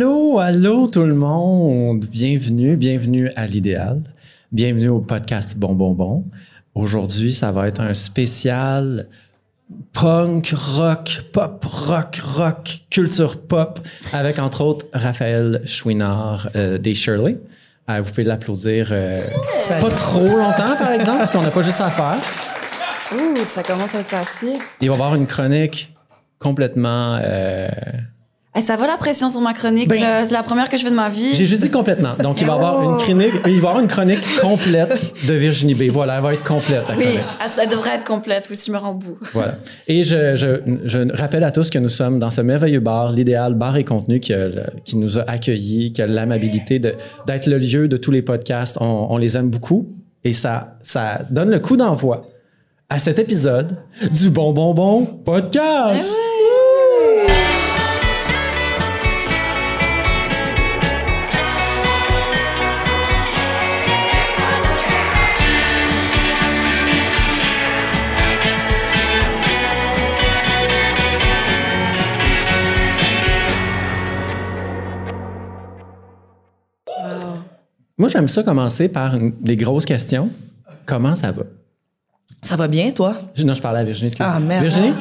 Allô, allô tout le monde. Bienvenue, bienvenue à l'idéal. Bienvenue au podcast Bon Bon Bon. Aujourd'hui, ça va être un spécial punk, rock, pop, rock, rock, culture pop, avec entre autres Raphaël Chouinard euh, des Shirley. Euh, vous pouvez l'applaudir euh, pas trop longtemps, par exemple, parce qu'on n'a pas juste à faire. Ouh, ça commence à être facile. Il va y avoir une chronique complètement... Eh, ça va la pression sur ma chronique. Ben-. C'est la première que je fais de ma vie. J'ai juste dit complètement. Donc, il va y avoir Oh. une chronique, il va y avoir une chronique complète de Virginie B. Voilà, elle va être complète, la Oui, ça devrait être complète. Oui, si je me rends bout. Voilà. Et je, je, je rappelle à tous que nous sommes dans ce merveilleux bar, l'idéal bar et contenu qui, qui nous a accueillis, qui a l'amabilité d'être le lieu de tous les podcasts. On, on les aime beaucoup et ça, ça donne le coup d'envoi à cet épisode du Bon Bon Bon Podcast. Moi, j'aime ça commencer par une- des grosses questions. Comment ça va? Ça va bien, toi? Je- Non, je parlais à Virginie. excuse. Ah, merde. Virginie?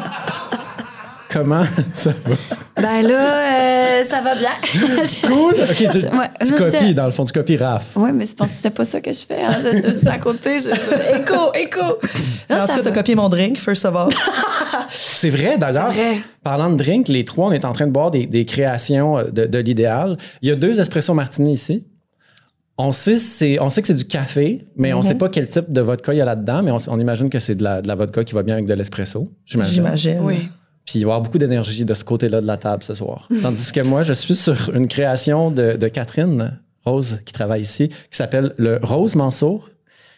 Comment ça va? Ben là, euh, ça va bien. Cool! OK, tu, Ouais, tu non, copies, dans le fond, tu copies Raph. Oui, mais c'est parce que c'était pas ça que je fais. Hein. Je- je- Juste à côté, je, je- écho, écho. Non, en tout ça cas, t'as copié mon drink, first of all. C'est vrai, d'ailleurs. C'est vrai. Parlant de drink, les trois, on est en train de boire des, des créations euh, de, de l'idéal. Il y a deux espresso martini ici. On sait, c'est, on sait que c'est du café, mais on sait pas quel type de vodka il y a là-dedans, mais on, on imagine que c'est de la, de la vodka qui va bien avec de l'espresso. J'imagine. J'imagine. Oui. Puis il va y avoir beaucoup d'énergie de ce côté-là de la table ce soir. Tandis que moi, je suis sur une création de, de Catherine Rose, qui travaille ici, qui s'appelle le Rose Mansour.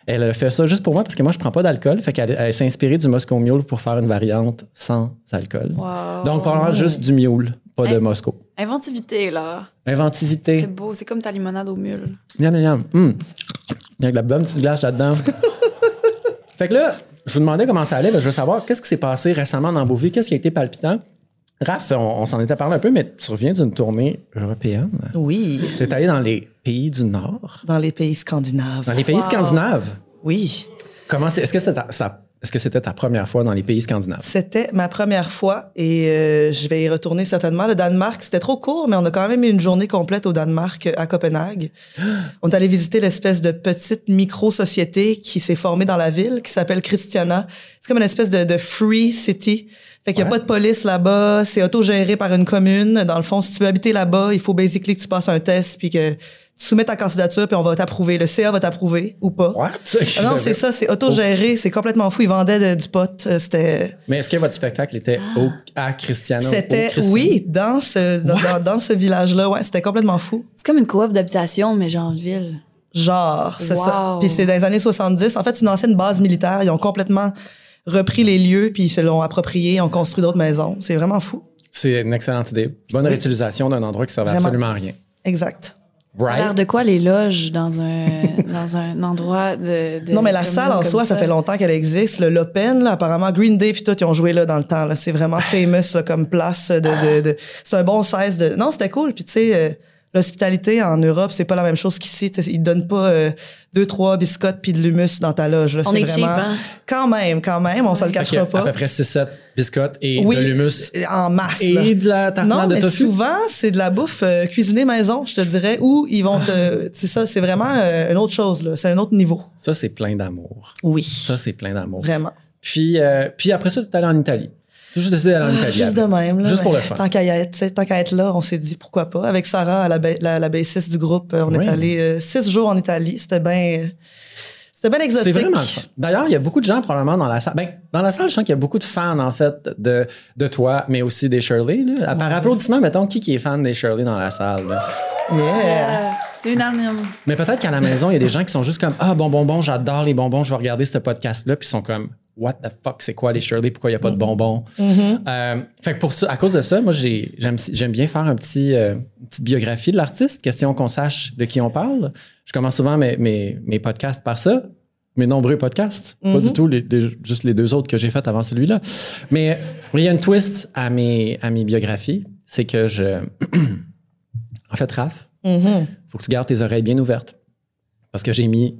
Elle a fait ça juste pour moi parce que moi, je prends pas d'alcool. Fait qu'elle elle s'est inspirée du Moscow Mule pour faire une variante sans alcool. Wow. Donc, probablement juste du mule, pas de. Moscow. Inventivité, là. C'est Inventivité. beau. C'est comme ta limonade au mule. Miam, miam, miam. Hum. Avec la bonne petite glace là-dedans. fait que là, je vous demandais comment ça allait. Ben, je veux savoir qu'est-ce qui s'est passé récemment dans vos vies, qu'est-ce qui a été palpitant? Raph, on, on s'en était parlé un peu, mais tu reviens d'une tournée européenne. Oui, Tu es allé dans les pays du Nord, dans les pays scandinaves. dans les pays Wow. scandinaves? Oui, Comment c'est, est-ce que ça- est-ce que c'était ta première fois dans les pays scandinaves? c'était ma première fois et euh, je vais y retourner certainement. Le Danemark, c'était trop court, mais on a quand même eu une journée complète au Danemark, euh, à Copenhague. On est allé visiter l'espèce de petite micro-société qui s'est formée dans la ville, qui s'appelle Christiana. C'est comme une espèce de, de free city. Fait qu'il n'y a Ouais. pas de police là-bas, c'est autogéré par une commune. Dans le fond, si tu veux habiter là-bas, il faut basically que tu passes un test puis que soumets ta candidature puis on va t'approuver. Le CA va t'approuver ou pas. What? Ah non, c'est ça, c'est autogéré, c'est complètement fou. Ils vendaient de- du pot. euh, C'était, Mais est-ce que votre spectacle était au, à Cristiano? au c'était, oui, dans ce, dans, dans- dans ce village-là, ouais, c'était complètement fou. C'est comme une coop d'habitation, mais genre en ville. Genre, c'est ça. Puis c'est dans les années 70. En fait, c'est une ancienne base militaire. Ils ont complètement repris les lieux puis ils se l'ont approprié, ils ont construit d'autres maisons. C'est vraiment fou. C'est une excellente idée. Bonne réutilisation d'un endroit qui servait Vraiment. absolument à rien. Exact. Ça a l'air Right? de quoi les loges dans un, dans un endroit de. de- Non, mais la salle en soi, ça. fait longtemps qu'elle existe. Le Lopen, là, apparemment, Green Day puis tout, ils ont joué là dans le temps. Là. C'est vraiment famous là, comme place de... de, de- C'est un bon 16 de... Non, c'était cool. Puis tu sais, euh, l'hospitalité en Europe, c'est pas la même chose qu'ici. Tu sais, Ils te donnent pas euh, deux, trois biscottes puis de l'humus dans ta loge. Là. On C'est est cheap, vraiment... hein? Quand même, quand même, on se le cachera pas. à peu près 6-7 biscottes et oui, de l'humus en masse. et là. de la tartine Non, de mais tofu. souvent, c'est de la bouffe euh, cuisinée maison, je te dirais, ou ils vont te... C'est ça, c'est vraiment euh, une autre chose, là. C'est un autre niveau. Ça, c'est plein d'amour. Oui, Ça, c'est plein d'amour. vraiment. Puis, euh, puis après ça, tu es allé en Italie. Juste décidé d'aller en Italie. Ah, Juste de même. Là, Juste pour ouais. le fun. Tant qu'à y être, tu sais, tant qu'à être là, on s'est dit pourquoi pas. Avec Sarah, la, la, la bassiste du groupe, euh, on Oui. est allé euh, six jours en Italie. C'était bien c'était bien exotique. C'est vraiment le fun. D'ailleurs, il y a beaucoup de gens probablement dans la salle. Ben, dans la salle, je sens qu'il y a beaucoup de fans, en fait, de, de toi, mais aussi des Shirley. Là. Par applaudissement, mettons, qui, qui est fan des Shirley dans la salle? là? Yeah. Euh, c'est unanime. Mais peut-être qu'à la maison, il y a des gens qui sont juste comme Ah, bon, bonbon, j'adore les bonbons, je vais regarder ce podcast-là, puis ils sont comme What the fuck, c'est quoi les Shirley, pourquoi il n'y a pas de bonbons? Euh, fait que pour ça, à cause de ça, moi, j'ai- j'aime j'aime bien faire un petit, euh, une petite biographie de l'artiste, question qu'on sache de qui on parle. Je commence souvent mes, mes, mes podcasts par ça, mes nombreux podcasts, pas du tout les, les- juste les deux autres que j'ai fait avant celui-là. Mais il y a une twist à mes, à mes biographies, c'est que je. En fait, Raph, Mhm. faut que tu gardes tes oreilles bien ouvertes. Parce que j'ai mis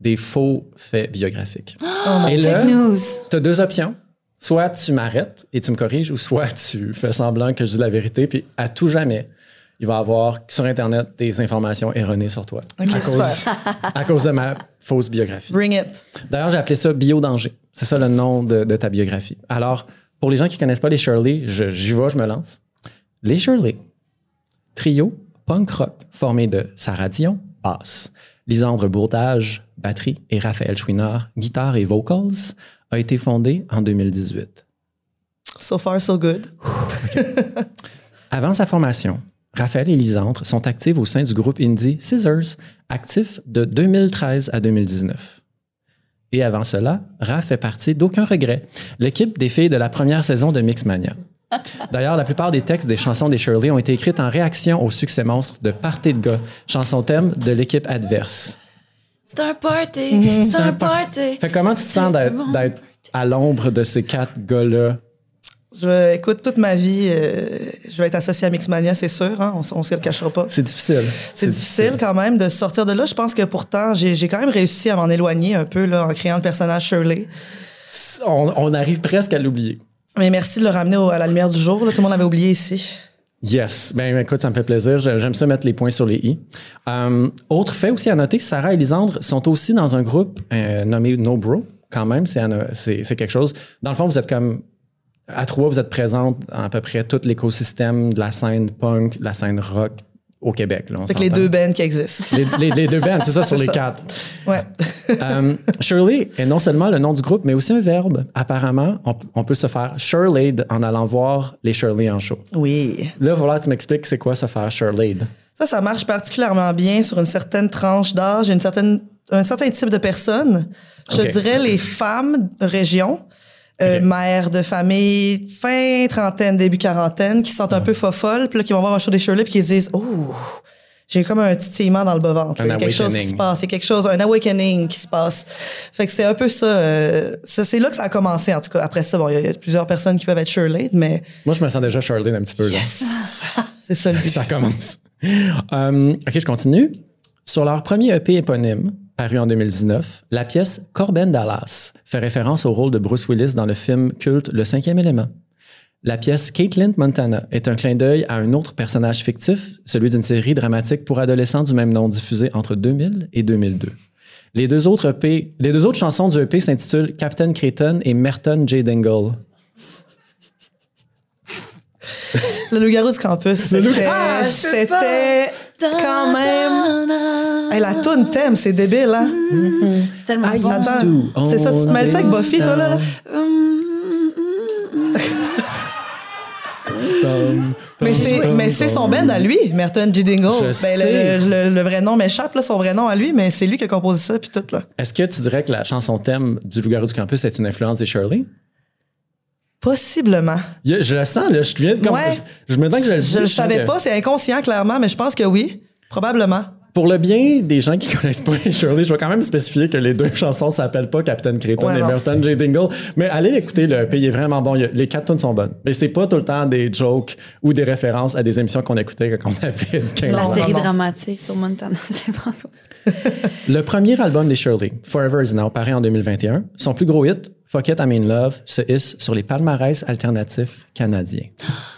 des faux faits biographiques. Et là, Fake news. tu as deux options. Soit tu m'arrêtes et tu me corriges, ou soit tu fais semblant que je dis la vérité, puis à tout jamais, il va y avoir sur Internet des informations erronées sur toi. À, cause, à cause de ma fausse biographie. Bring it. D'ailleurs, j'ai appelé ça Bio-danger. C'est ça le nom de, de ta biographie. Alors, pour les gens qui connaissent pas les Shirley, je- j'y vais, je me lance. Les Shirley, trio punk rock formé de Sarah Dion, basse, Lisandre Bourdage, batterie, et Raphaël Chouinard, guitare et vocals, a été fondé en 2018. So far, so good. Avant sa formation, Raphaël et Lisandre sont actifs au sein du groupe indie Scissors, actif de 2013 à 2019. Et avant cela, Raph fait partie d'Aucun regret, l'équipe des filles de la première saison de Mixmania. D'ailleurs, la plupart des textes des chansons des Shirley ont été écrites en réaction au succès monstre de Party de gars, chanson thème de l'équipe adverse. C'est un party. C'est un party. Fait comment tu te sens d'être à l'ombre de ces quatre gars-là? Je, écoute, toute ma vie, euh, je vais être associé à Mixmania, c'est sûr. Hein? On, on se le cachera pas. C'est difficile. C'est difficile quand même de sortir de là. Je pense que pourtant, j'ai j'ai quand même réussi à m'en éloigner un peu là, en créant le personnage Shirley. On, on arrive presque à l'oublier. Mais merci de le ramener à la lumière du jour. Tout le monde l'avait oublié ici. Yes. Ben écoute, ça me fait plaisir. J'ai- J'aime ça mettre les points sur les i. Euh, autre fait aussi à noter, Sarah et Lisandre sont aussi dans un groupe euh, nommé No Bro. Quand même, c'est c'est quelque chose. Dans le fond, vous êtes comme à trois, vous êtes présentes dans à peu près tout l'écosystème de la scène punk, de la scène rock au Québec. Là, on les deux bands qui existent. Les, les- les deux bands, c'est ça sur les ça. quatre. Ouais. Euh, Shirley est non seulement le nom du groupe, mais aussi un verbe. Apparemment, on, on peut se faire Shirley en allant voir les Shirley en show. Oui. Là, voilà, tu m'expliques c'est quoi se faire Shirley. Ça, ça marche particulièrement bien sur une certaine tranche d'âge, une certaine, un certain type de personnes. Je dirais les femmes de région, euh, Ok. mères de famille, fin trentaine, début quarantaine, qui se sentent un peu fofolles, puis là, qui vont voir un show des Shirley, puis qui se disent « Oh, j'ai comme un titillement dans le bas-ventre. Il y a quelque chose qui se passe. Il y a quelque chose, un awakening qui se passe. » Fait que c'est un peu ça. euh, ça c'est là que ça a commencé, en tout cas. Après ça, bon, il y a- il y, a plusieurs personnes qui peuvent être Shirley, mais Moi, je me sens déjà Shirley un petit peu. là. c'est ça le but. Ça commence. Euh, OK, je continue. Sur leur premier EP éponyme, paru en 2019, la pièce Corben Dallas fait référence au rôle de Bruce Willis dans le film culte Le cinquième élément. La pièce Caitlin Montana est un clin d'œil à un autre personnage fictif, celui d'une série dramatique pour adolescents du même nom diffusée entre 2000 et 2002. Les deux autres, EP, les deux autres chansons du EP s'intitulent Captain Creighton et Merton J. Dingle. Le loup-garou du campus, c'était, Quand même. Hey, la toune thème, c'est débile, hein? C'est tellement I bon. Attends, c'est ça, tu te mêles ça avec Buffy, toi, là? là? Mais c'est, mais c'est son band à lui, Merton G. Dingle. Je Ben, sais. le, le- le vrai nom m'échappe, là, son vrai nom à lui, mais c'est lui qui a composé ça, puis tout, là. Est-ce que tu dirais que la chanson thème du Loup-garou du campus est une influence des Shirley? Possiblement. Je le sens, là, je viens de comme. Ouais. Je, je me dis que je le Je savais que- pas, c'est inconscient, clairement, mais je pense que oui. Probablement. Pour le bien des gens qui connaissent pas les Shirley, je vais quand même spécifier que les deux chansons s'appellent pas Captain Creighton Ouais, et. Merton J. Dingle. Mais allez l'écouter, le pays est vraiment bon. Les quatre tunes sont bonnes. Mais c'est pas tout le temps des jokes ou des références à des émissions qu'on écoutait quand on avait 15 La ans. Non, série non. dramatique sur Montana, c'est. Le premier album des Shirley, Forever Is Now, paraît en 2021. Son plus gros hit, Fuck It, I'm in Love, se hisse sur les palmarès alternatifs canadiens.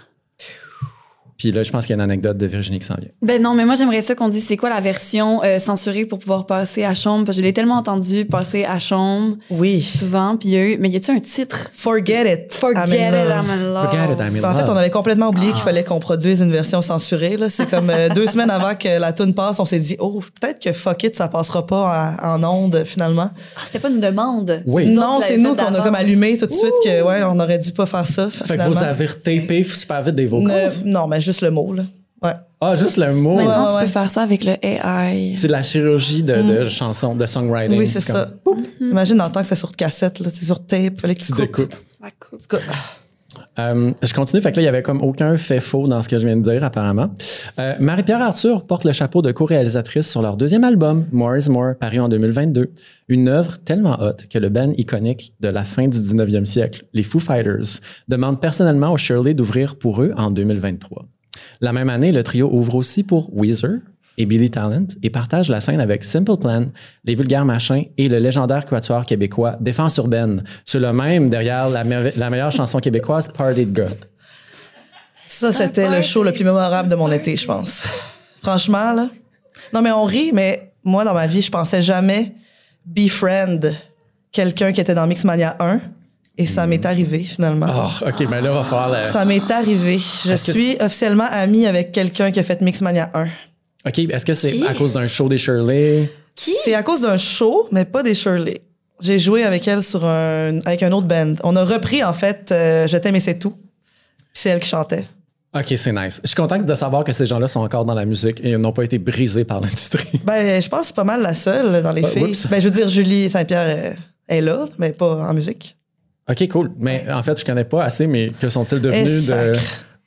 Puis là, je pense qu'il y a une anecdote de Virginie qui s'en vient. Ben non, mais moi j'aimerais ça qu'on dise c'est quoi la version euh, censurée pour pouvoir passer à chambre parce que je l'ai tellement entendu passer à chambre Oui. souvent puis il y a eu mais y a-tu un titre? Forget it. Forget I'm in it, love. I'm in love. Forget It, I'm in Ben, en fait, Love. on avait complètement oublié Ah. qu'il fallait qu'on produise une version censurée. Là. C'est comme euh, deux semaines avant que la tune passe, on s'est dit, oh, peut-être que fuck it, ça passera pas en, en onde finalement. Ah, c'était pas une demande. Oui. Non, c'est nous qu'on fait a comme allumé tout de suite que ouais, on aurait dû pas faire ça. Fait que finalement. vous avez retapé super vite des vocals. Ne- non, mais juste le mot là. Ouais. Ah, juste le mot. Maintenant, Ouais, tu ouais. peux faire ça avec le AI. C'est la chirurgie de, de chansons, de songwriting. Oui, c'est Comme ça. Imagine dans le temps que c'est sur cassette, là, c'est sur tape, fallait que tu découpes. Coupe. Cas, Euh, je continue. Fait que là, il y avait comme aucun fait faux dans ce que je viens de dire, apparemment. Euh, Marie-Pierre Arthur porte le chapeau de co-réalisatrice sur leur deuxième album, More is More, paru en 2022. Une œuvre tellement haute que le band iconique de la fin du 19e siècle, les Foo Fighters, demande personnellement aux Shirley d'ouvrir pour eux en 2023. La même année, le trio ouvre aussi pour Weezer et Billy Talent et partage la scène avec Simple Plan, Les Vulgaires Machins et le légendaire quatuor québécois Défense Urbaine, sur le même derrière la, me- la meilleure chanson québécoise, Party de God. Ça, c'était le show le plus mémorable de mon été, je pense. Franchement, là. Non, mais on rit, mais moi, dans ma vie, je pensais jamais befriend quelqu'un qui était dans Mixmania 1. Et ça m'est arrivé, finalement. Oh, OK, mais là, va falloir... la- Ça m'est arrivé. Je suis officiellement amie avec quelqu'un qui a fait Mixmania 1. OK, est-ce que c'est Qui? à cause d'un show des Shirley? C'est à cause d'un show, mais pas des Shirley. J'ai joué avec elle sur un, avec un autre band. On a repris, en fait, euh, Je t'aime et c'est tout. C'est elle qui chantait. OK, c'est nice. Je suis content de savoir que ces gens-là sont encore dans la musique et n'ont pas été brisés par l'industrie. Ben, je pense que c'est pas mal la seule dans les Ah, filles. oups. Ben, je veux dire, Julie Saint-Pierre est, est là, mais pas en musique. OK, cool. Mais en fait, je connais pas assez, mais que sont-ils devenus de... sacre.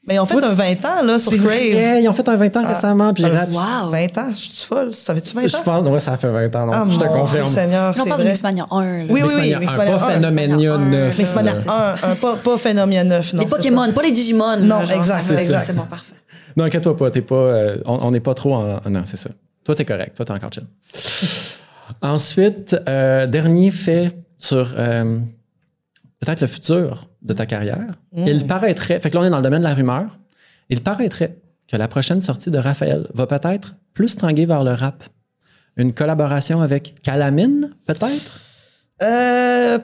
Mais ils ont fait Toi, un tu- 20 ans, là, sur C'est Crave. vrai, ils ont fait un 20 ans récemment, puis un- ratent- Wow. 20 ans? Je suis folle? Ça fait-tu 20 ans? Je pense, ouais, ça fait 20 ans, non, Ah, je te confirme. Seigneur, On c'est parle de. Mixmania 1. là. Oui, oui, oui. Mixmania pas un. Phénoménia Mixmania un. 9. Mixmania là. 1, un, pas, pas Phénomène 9, non. Les Pokémon, pas les Digimon. Non, genre, exact, c'est ça. exact. C'est bon, parfait. Non, inquiète-toi pas, t'es pas, euh, on n'est pas trop en. en- Non, c'est ça. Toi, t'es correct. Toi, t'es encore chill. Ensuite, euh, dernier fait sur euh, peut-être le futur de ta carrière. Il paraîtrait, fait que là, on est dans le domaine de la rumeur. Il paraîtrait que la prochaine sortie de Raphaël va peut-être plus tanguer vers le rap. Une collaboration avec Calamine, peut-être? Euh,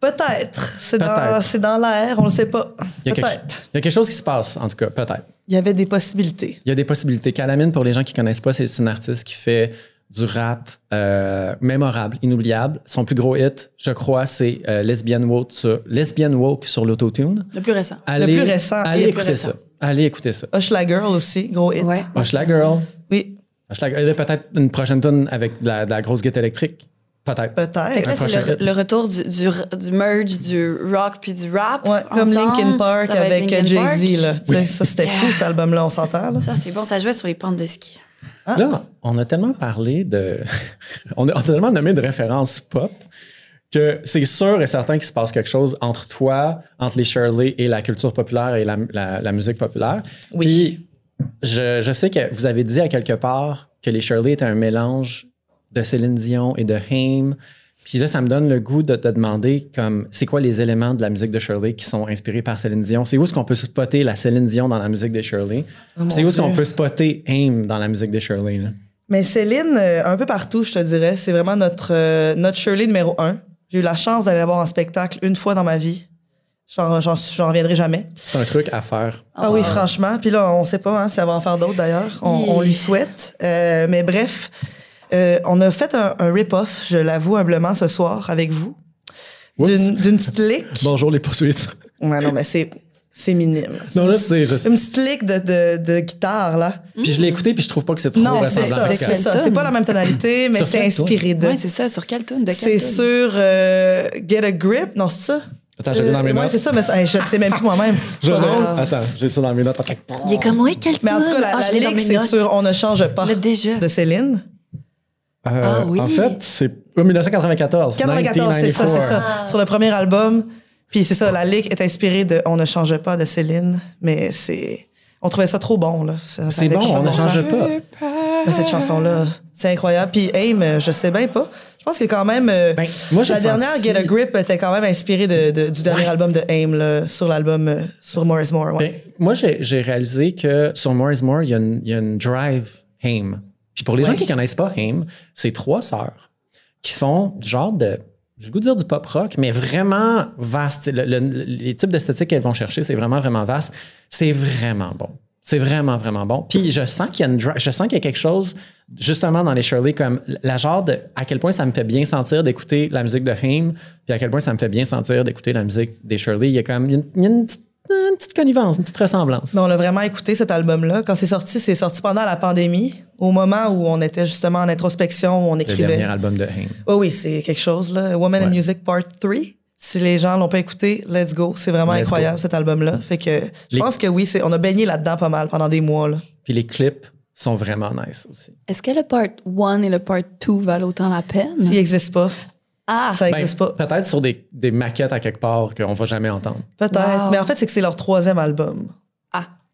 peut-être. C'est dans, dans l'air, on le sait pas. Il y, a quelque, Peut-être. il y a quelque chose qui se passe, en tout cas, peut-être. Il y avait des possibilités. Il y a des possibilités. Calamine, pour les gens qui connaissent pas, c'est une artiste qui fait du rap euh, mémorable, inoubliable. Son plus gros hit, je crois, c'est euh, Lesbian, Woke sur, Lesbian Woke sur l'autotune. Le plus récent. Allez, plus récent Allez le écouter récent. ça. Allez écouter ça. Hush la Girl aussi, gros hit. Ouais. Hush la Girl. Oui, Hush la Girl. Il y a peut-être une prochaine tune avec de la, de la grosse guitare électrique. Peut-être. Peut-être. c'est le, le retour du, du, du merge du rock puis du rap. Ouais, comme ensemble. Linkin Park avec Linkin Jay-Z. Sais, Ça, c'était fou, cet album-là, on s'entend. là. Ça, c'est bon. Ça jouait sur les pentes de ski. Là, on a tellement parlé de. on, a, on a tellement nommé de références pop que c'est sûr et certain qu'il se passe quelque chose entre toi, entre les Shirley et la culture populaire et la, la- la musique populaire. Oui. Puis, je, je sais que vous avez dit à quelque part que les Shirley étaient un mélange de Céline Dion et de Haim. Puis là, ça me donne le goût de te demander comme c'est quoi les éléments de la musique de Shirley qui sont inspirés par Céline Dion? C'est où est-ce qu'on peut spotter la Céline Dion dans la musique des Shirley? Puis c'est où est-ce qu'on peut spotter Haim dans la musique des Shirley? là? Mais Céline, euh, un peu partout, je te dirais, c'est vraiment notre, euh, notre Shirley numéro un. J'ai eu la chance d'aller la voir en spectacle une fois dans ma vie. J'en, reviendrai jamais. C'est un truc à faire. Ah oui, franchement. Puis là, on sait pas hein, si elle va en faire d'autres d'ailleurs. On, on lui souhaite. Euh, mais bref, euh, on a fait un, un rip-off, je l'avoue humblement, ce soir avec vous. D'une, petite lick. Bonjour les poursuites. Ouais, non, mais c'est, c'est minime. Non, là, c'est. sais. Une petite lick de, de, de guitare, là. Puis je l'ai écouté, puis je trouve pas que c'est trop Non, ça, à c'est ça. C'est pas la même tonalité, mais Sur c'est inspiré de. Ouais, c'est ça. Sur quelle tune? De c'est quelle tune? sur euh, Get a Grip. Non, c'est ça? Attends, j'ai dans mes ouais, notes. c'est ça, mais hey, je le sais même plus moi-même. Je-. Attends, j'ai ça dans mes notes. Il est comme, oui, quelle Mais en tout cas, la, Ah, la lick, c'est sur On ne change pas Là, déjà. de Céline. Euh, Ah oui. En fait, c'est oh, 1994. 94, c'est ça, c'est 1994. ça. Sur le premier album. Puis c'est ça, la lick est inspirée de On ne change pas de Céline. Mais c'est. On trouvait ça trop bon, là. C'est bon, on ne change pas. Mais cette chanson-là, c'est incroyable. Puis Aim, je sais bien pas. Je pense que quand même. euh, Ben, moi, la dernière senti- Get a Grip était quand même inspirée de, de- du dernier album de Aim, là, sur l'album euh, sur Morris Moore. Ouais. Ben, moi, j'ai réalisé que sur More is More, il y, a une- il y a une drive Haim. Puis pour les gens qui connaissent pas Haim, c'est trois sœurs qui font du genre de. J'ai le goût de dire du pop rock, mais vraiment vaste. Le- le- les types d'esthétique qu'elles vont chercher, c'est vraiment, vraiment vaste. C'est vraiment bon. C'est vraiment, vraiment bon. Puis je sens qu'il y a une je sens qu'il y a quelque chose, justement, dans les Shirley, comme la genre de à quel point ça me fait bien sentir d'écouter la musique de Haim, puis à quel point ça me fait bien sentir d'écouter la musique des Shirley. Il y a comme il y a une, il y a une petite, une petite connivence, une petite ressemblance. Mais on a vraiment écouté cet album-là. Quand c'est sorti, c'est sorti pendant la pandémie, au moment où on était justement en introspection, où on Le écrivait. dernier album de Haim. Oh oui, c'est quelque chose, là. Woman in Ouais. Music Part 3. Si les gens l'ont pas écouté, let's go. C'est vraiment Let's incroyable, go. cet album-là. Fait que je Les- pense que oui, c'est, on a baigné là-dedans pas mal pendant des mois, là. Puis les clips sont vraiment nice aussi. Est-ce que le part 1 et le part 2 valent autant la peine? S'il n'existe pas, Ah! ça Ben, n'existe pas. Peut-être sur des, des maquettes à quelque part qu'on va jamais entendre. Peut-être. Wow. Mais en fait, c'est que c'est leur troisième album.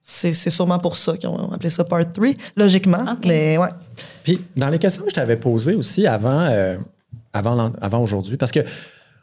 C'est c'est sûrement pour ça qu'ils ont appelé ça Part 3, logiquement. Mais ouais. Puis dans les questions que je t'avais posées aussi avant, euh, avant, avant aujourd'hui, parce que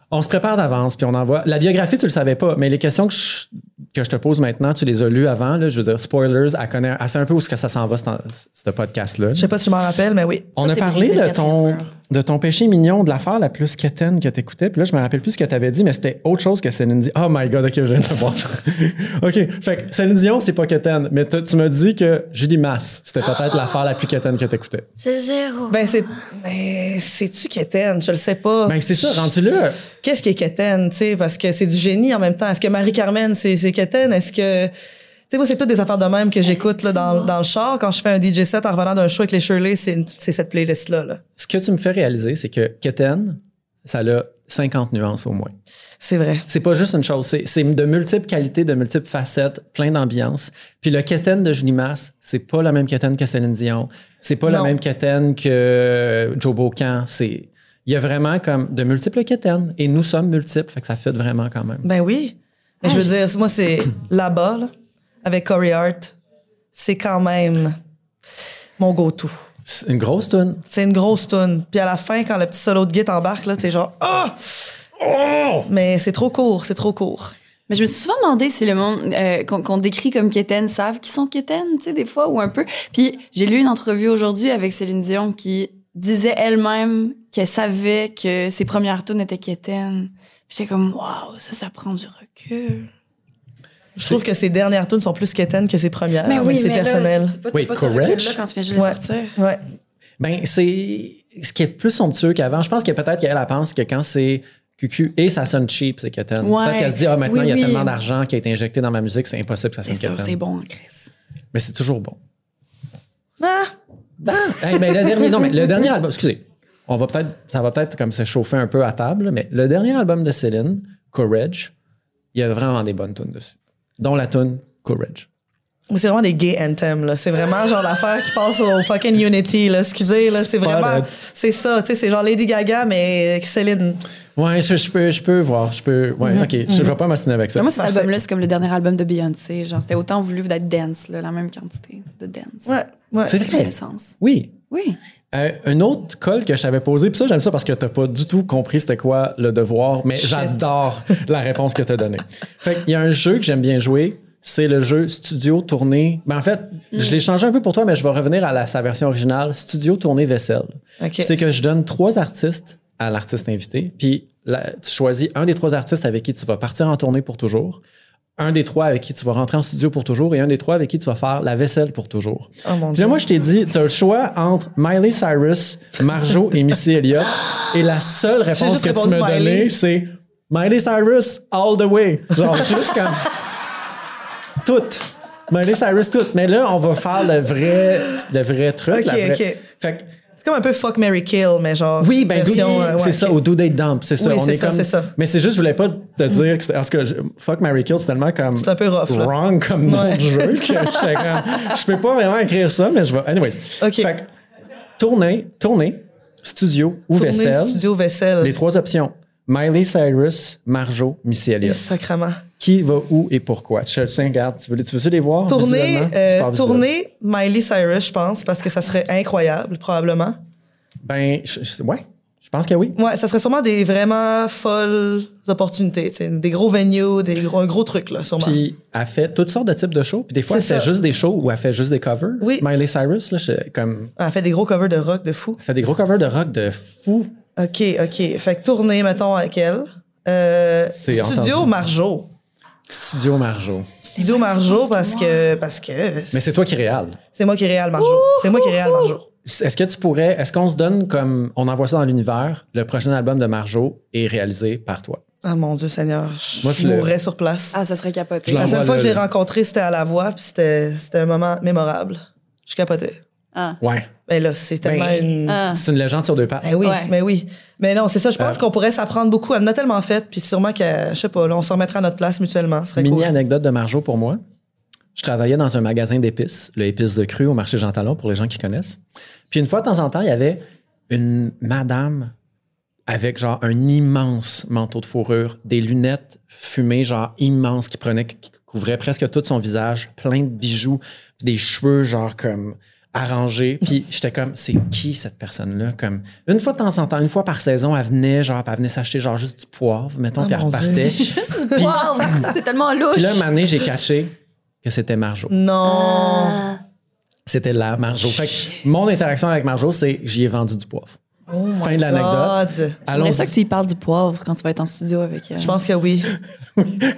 on se prépare d'avance, puis on envoie. La biographie, tu le savais pas, mais les questions que je, que je te pose maintenant, tu les as lues avant. Là, je veux dire, spoilers, elle connaît assez un peu où est-ce que ça s'en va, ce, ce podcast-là. Je sais pas si je m'en rappelle, mais oui. On Ça, a parlé de ton. De ton péché mignon, de l'affaire la plus quétaine que tu écoutais. Puis là, je me rappelle plus ce que tu avais dit, mais c'était autre chose que Céline Dion. Oh my God, OK, je viens de voir. OK, fait que Céline Dion, c'est pas quétaine, mais tu tu m'as dit que Julie Masse, c'était peut-être l'affaire la plus quétaine que tu écoutais. C'est zéro. Ben, c'est. Ben, c'est-tu Kéten? Je le sais pas. Ben, c'est ça, rendu là. Qu'est-ce qui est Kéten, tu sais? Parce que c'est du génie en même temps. Est-ce que Marie-Carmen, c'est, c'est Kéten? Est-ce que. Tu sais, moi, c'est toutes des affaires de même que j'écoute là, dans, dans le char. Quand je fais un DJ set en revenant d'un show avec les Shirley, c'est, une- c'est cette playlist-là. Là. Ce que tu me fais réaliser, c'est que quétaine, ça a 50 nuances au moins. C'est vrai. C'est pas juste une chose, c'est c'est de multiples qualités, de multiples facettes, plein d'ambiance. Puis le quétaine de Julie Masse, c'est pas la même quétaine que Céline Dion, c'est pas la même quétaine que Joe Bocan, c'est il y a vraiment comme de multiples quétaines et nous sommes multiples, fait que ça fait vraiment quand même. Ben oui. Mais Ah, je veux je- dire, moi, c'est là-bas, là, avec Corey Hart. C'est quand même mon go-to. C'est une grosse tune. C'est une grosse tune. Puis à la fin, quand le petit solo de guitare embarque, là, t'es genre ah. Mais c'est trop court, c'est trop court. Mais je me suis souvent demandé si le monde euh, qu'on décrit comme quétaines savent qui sont quétaines, tu sais, des fois, ou un peu. Puis j'ai lu une entrevue aujourd'hui avec Céline Dion qui disait elle-même qu'elle savait que ses premières tunes étaient quétaines. Puis J'étais comme, waouh, ça, ça prend du recul. Je trouve que ses dernières tunes sont plus quétaines que ses premières, mais, c'est là, personnel. c'est pas, Oui, pas Courage? recul-là quand tu viens juste Ouais. sortir. Ouais. Ben, c'est ce qui est plus somptueux qu'avant. Je pense que peut-être qu'elle elle pense que quand c'est QQ et ça sonne cheap, c'est quétaine. Ouais. Peut-être qu'elle se dit, ah, maintenant, Oui, il y a oui. tellement d'argent qui a été injecté dans ma musique, c'est impossible que ça C'est sonne c'est quétaine. bon, Chris. Mais c'est toujours bon. Ah, Ah, hey, mais le dernier, non, mais le dernier album, excusez, on va peut-être, ça va peut-être comme se chauffer un peu à table, mais le dernier album de Céline, Courage, il y a vraiment des bonnes tunes dessus. Dont la tune Courage. c'est vraiment des gay anthems, là. C'est vraiment genre l'affaire qui passe au fucking Unity, là. Excusez, là. C'est vraiment. C'est ça, tu sais, c'est genre Lady Gaga, mais avec Céline. Ouais, je, je peux, je peux voir, je peux, ouais, Mhm. ok, je vais pas m'assiner avec ça. Moi, cet album-là, c'est comme le dernier album de Beyoncé. Genre, c'était autant voulu d'être dance, là, la même quantité de dance. Ouais, ouais. C'est vrai? Oui. Oui. Euh, un autre call que je t'avais posé, puis ça, j'aime ça parce que t'as pas du tout compris c'était quoi le devoir, mais j'adore la réponse que t'as donnée. Fait qu'il y a un jeu que j'aime bien jouer, c'est le jeu Studio Tournée. Ben, en fait, je l'ai changé un peu pour toi, mais je vais revenir à la, sa version originale, Studio Tournée Vaisselle. C'est que je donne trois artistes à l'artiste invité, puis là, tu choisis un des trois artistes avec qui tu vas partir en tournée pour toujours, un des trois avec qui tu vas rentrer en studio pour toujours et un des trois avec qui tu vas faire la vaisselle pour toujours. Oh mon Puis là, moi, je t'ai dit, tu as le choix entre Miley Cyrus, Marjo et Missy Elliott. Et la seule réponse que tu m'as donnée, c'est Miley Cyrus all the way. Genre, juste comme. Toutes. Miley Cyrus, toutes. Mais là, on va faire le vrai, le vrai truc. Ok, la vraie-. Fait que, C'est comme un peu Fuck Mary Kill, mais genre. oui, ben, version, euh, ouais, c'est ça, au Do Date Dump, c'est ça. Oui, on est ça, comme, c'est ça. Mais c'est juste, je voulais pas te dire que c'était, en tout cas, Fuck Mary Kill, c'est tellement comme. C'est un peu rough, là. Wrong comme nom Ouais. de jeu que je peux pas vraiment écrire ça, mais je vais. Anyways. Ok. Fait que, tournée, tournée, studio ou Tournée, vaisselle. Studio vaisselle. Les trois options. Miley Cyrus, Marjo, Missy Elliott. Sacrement. Qui va où et pourquoi? Tiens, regarde, tu veux, tu veux les voir? Visuellement? euh, tournée Miley Cyrus, je pense, parce que ça serait incroyable, probablement. Ben, je- je- ouais, je pense que oui. Ouais, ça serait sûrement des vraiment folles opportunités, des gros venues, des gros, un gros truc, là, sûrement. Puis elle fait toutes sortes de types de shows. Puis des fois, elle fait ça. juste des shows ou elle fait juste des covers. Oui. Miley Cyrus, là, je- comme, Elle fait des gros covers de rock de fou. elle fait des gros covers de rock de fou. OK, OK. Fait que tournée, mettons, avec elle. Euh, Studio entendu. Marjo. Studio Marjo. Studio Marjo parce que, parce que Mais c'est toi qui réal. c'est moi qui réal Marjo. C'est moi qui réal Marjo. Est-ce que tu pourrais, est-ce qu'on se donne comme, on envoie ça dans l'univers, le prochain album de Marjo est réalisé par toi? Ah mon Dieu Seigneur, je, Moi, je mourrais sur place. Ah, ça serait capoté. La seule fois le- que je l'ai rencontré, c'était à la voix, puis c'était c'était un moment mémorable. Je capotais. Ah. Ouais. Mais là, c'est tellement Ben, une. Ah. C'est une légende sur deux pattes. Ben oui, Ouais. mais oui. Mais non, c'est ça. Je pense Euh. qu'on pourrait s'apprendre beaucoup. Elle en a tellement fait, puis sûrement qu'elle, je sais pas, là, on se remettra à notre place mutuellement. Ce serait Mini cool. anecdote de Marjo pour moi. Je travaillais dans un magasin d'épices, le épice de cru au marché Jean Talon pour les gens qui connaissent. Puis une fois de temps en temps, il y avait une madame avec genre un immense manteau de fourrure, des lunettes fumées genre immenses qui prenaient, qui couvraient presque tout son visage, plein de bijoux, des cheveux genre comme arrangés. Puis j'étais comme, c'est qui cette personne-là? Comme une fois de temps en temps, une fois par saison, elle venait genre, elle venait s'acheter genre juste du poivre, mettons, Oh puis elle repartait. Juste du poivre. C'est tellement louche. Puis là, un j'ai caché que c'était Marjo. Non. Ah. C'était la Marjo. Fait que mon interaction avec Marjo, c'est j'y ai vendu du poivre. Oh Fin de l'anecdote. J'aimerais ça que tu y parles du poivre quand tu vas être en studio avec elle. Je pense que oui.